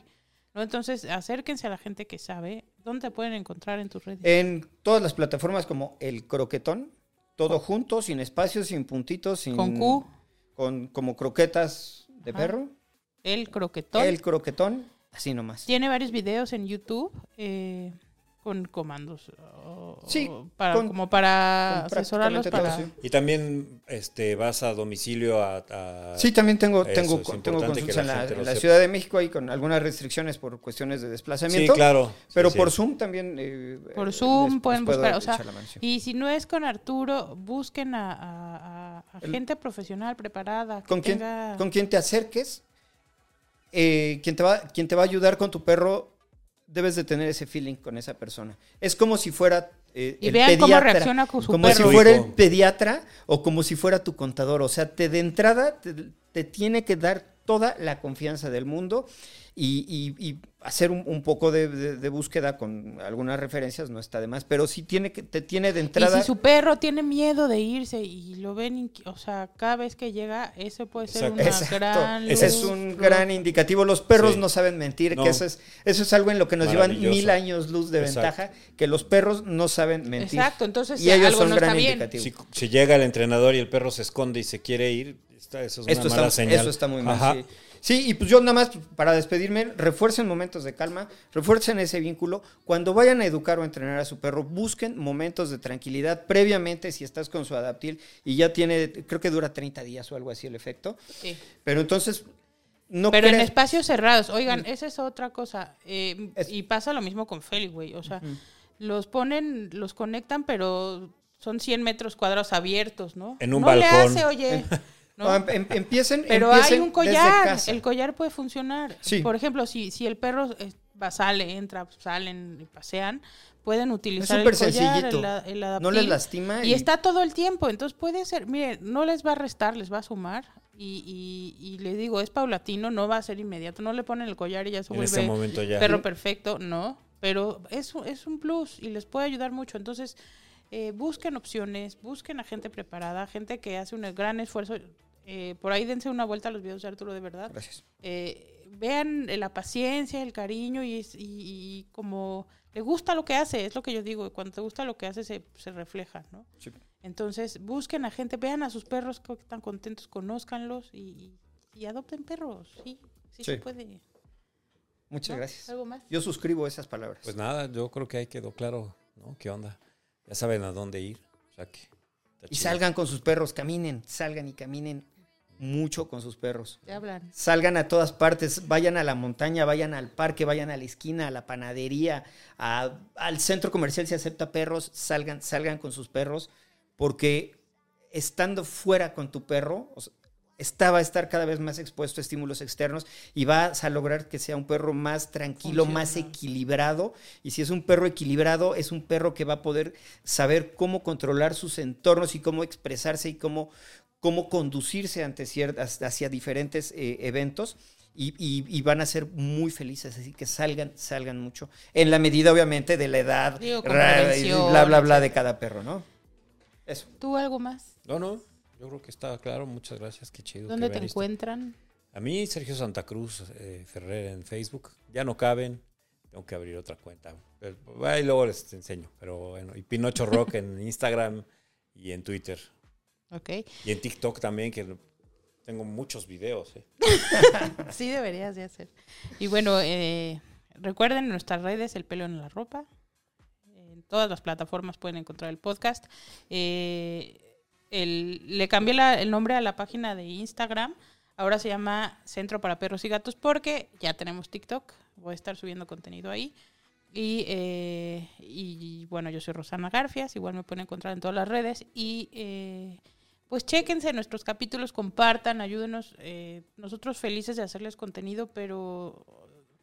¿No? Entonces, acérquense a la gente que sabe. ¿Dónde te pueden encontrar en tus redes? En todas las plataformas como El Croquetón, todo junto, sin espacios, sin puntitos, sin... Con Q, Con, como croquetas de Ajá. perro. el croquetón. El Croquetón, así nomás. Tiene varios videos en YouTube eh, con comandos. o- Sí, o para, con- como para asesorarlos prácticamente para... todo, sí. Y también este, vas a domicilio a... a- Sí, también tengo, Eso, tengo, tengo consultas la en la, en. Ciudad de México ahí con algunas restricciones por cuestiones de Sí, desplazamiento. claro. Pero Sí, por sí. Zoom también. eh, Por eh, Zoom les- pueden les buscar, o sea, sí. Y si no es con Arturo, busquen a, a- a- a El- gente profesional, preparada, que con quien, tenga... con quien te acerques, eh, quien, te va, quien te va a ayudar con tu perro, debes de tener ese feeling con esa persona. Es como si fuera eh, Y el vean cómo pediatra, reacciona con su como perro. si fuera el pediatra o como si fuera tu contador. O sea, te, de entrada te, te tiene que dar toda la confianza del mundo y, y- y hacer un, un poco de, de- de búsqueda con algunas referencias no está de más, pero sí tiene que, te tiene de Y entrada... si su perro tiene miedo de irse y lo ven, o sea, cada vez que llega, eso puede ser Exacto. una Exacto. gran luz. Ese es un gran indicativo. Los perros Sí. no saben mentir, No. que eso es, eso es algo en lo que nos llevan mil años luz de Exacto. ventaja, que los perros no saben mentir. Exacto, entonces Y ellos algo son no gran está bien. indicativo. Si, si llega el entrenador y el perro se esconde y se quiere ir, está- eso es Esto una mala está, señal. eso está muy mal. Ajá. Sí. Sí, y pues yo nada más para despedirme, refuercen momentos de calma, refuercen ese vínculo. Cuando vayan a educar o entrenar a su perro, busquen momentos de tranquilidad previamente si estás con su adaptil y ya tiene, creo que dura 30 días o algo así el efecto. Sí. Pero entonces, no Pero en espacios cerrados, oigan, esa es otra cosa. eh, Es- Y pasa lo mismo con Feli, güey. O sea, los ponen, los conectan, pero son 100 metros cuadrados abiertos, ¿no? En un no le balcón. hace, oye. ¿no? No, em- em- empiecen, Pero empiecen hay un collar. El collar puede funcionar. Sí. Por ejemplo, si, si el perro eh, va, sale, entra, salen y pasean, pueden utilizar el súper collar, sencillito. el, el No les adaptil, lastima. Y está todo el tiempo. Entonces puede ser, mire, no les va a restar, les va a sumar. Y, y, y le digo, es paulatino, no va a ser inmediato. No le ponen el collar y ya se En vuelve este momento ya. perro perfecto, no. Pero es, un- es un plus y les puede ayudar mucho. Entonces, eh, busquen opciones, busquen a gente preparada, gente que hace un gran esfuerzo. Eh, por ahí dense una vuelta a los videos de Arturo, de verdad. Gracias. Eh, vean eh, la paciencia, el cariño y, es- y- y como le gusta lo que hace, es lo que yo digo. Cuando te gusta lo que hace, se, se refleja, ¿no? Sí. Entonces, busquen a gente, vean a sus perros que están contentos, conózcanlos y, y adopten perros. Sí, sí, Sí. se puede. Muchas ¿no? gracias. ¿Algo más? Yo suscribo esas palabras. Pues nada, yo creo que ahí quedó claro, ¿no? ¿Qué onda? Ya saben a dónde ir. O sea que. Está y chido. salgan con sus perros, caminen, salgan y caminen mucho con sus perros. Hablan. Salgan a todas partes, vayan a la montaña, vayan al parque, vayan a la esquina, a la panadería, a- al centro comercial si acepta perros, salgan, salgan con sus perros, porque estando fuera con tu perro, o sea, esta va a estar cada vez más expuesto a estímulos externos y vas a lograr que sea un perro más tranquilo, más equilibrado. Y si es un perro equilibrado, es un perro que va a poder saber cómo controlar sus entornos y cómo expresarse y cómo, cómo conducirse ante ciertas, hacia diferentes eh, eventos. Y, y- y van a ser muy felices, así que salgan, salgan mucho. En la medida, obviamente, de la edad, Digo, prevención, bla, bla, bla de cada perro, ¿no? Eso. ¿Tú algo más? No, no. Yo creo que está claro. Muchas gracias. Qué chido. ¿Dónde que te encuentran? A mí, Sergio Santa Cruz eh, Ferrer en Facebook. Ya no caben. Tengo que abrir otra cuenta. Ahí luego les enseño. Pero bueno, y Pinocho Rock en Instagram y en Twitter. Ok. Y en TikTok también, que tengo muchos videos. eh. Sí, deberías de hacer. Y bueno, eh, recuerden nuestras redes, El Pelo en la Ropa. En todas las plataformas pueden encontrar el podcast. Eh, el- le cambié la- el nombre a la página de Instagram. Ahora se llama Centro para Perros y Gatos porque ya tenemos TikTok. Voy a estar subiendo contenido ahí. Y, eh, y bueno, yo soy Rosana Garfias. Igual me pueden encontrar en todas las redes. Y eh, pues chéquense nuestros capítulos, compartan, ayúdenos. eh, nosotros felices de hacerles contenido, pero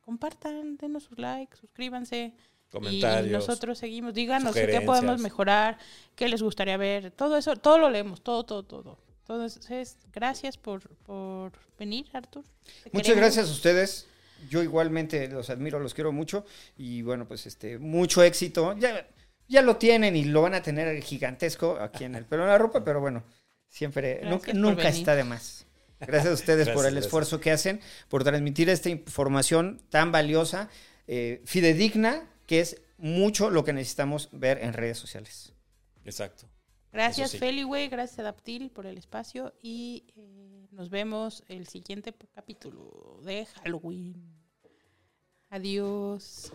compartan, denos sus likes, suscríbanse. Y Comentarios. nosotros seguimos, díganos qué podemos mejorar, qué les gustaría ver, todo eso, todo lo leemos, todo, todo, todo. Entonces, gracias por, por venir, Artur. Muchas queremos. gracias a ustedes. Yo igualmente los admiro, los quiero mucho. Y bueno, pues este, mucho éxito. Ya, ya lo tienen y lo van a tener gigantesco aquí en el pelo en la ropa, pero bueno, siempre, Gracias nunca, nunca está de más. Gracias a ustedes por el gracias. esfuerzo que hacen, por transmitir esta información tan valiosa, eh, fidedigna, que es mucho lo que necesitamos ver en redes sociales. Exacto. Gracias, sí. Feliway, gracias, Adaptil, por el espacio y eh, nos vemos el siguiente capítulo de Halloween. Adiós.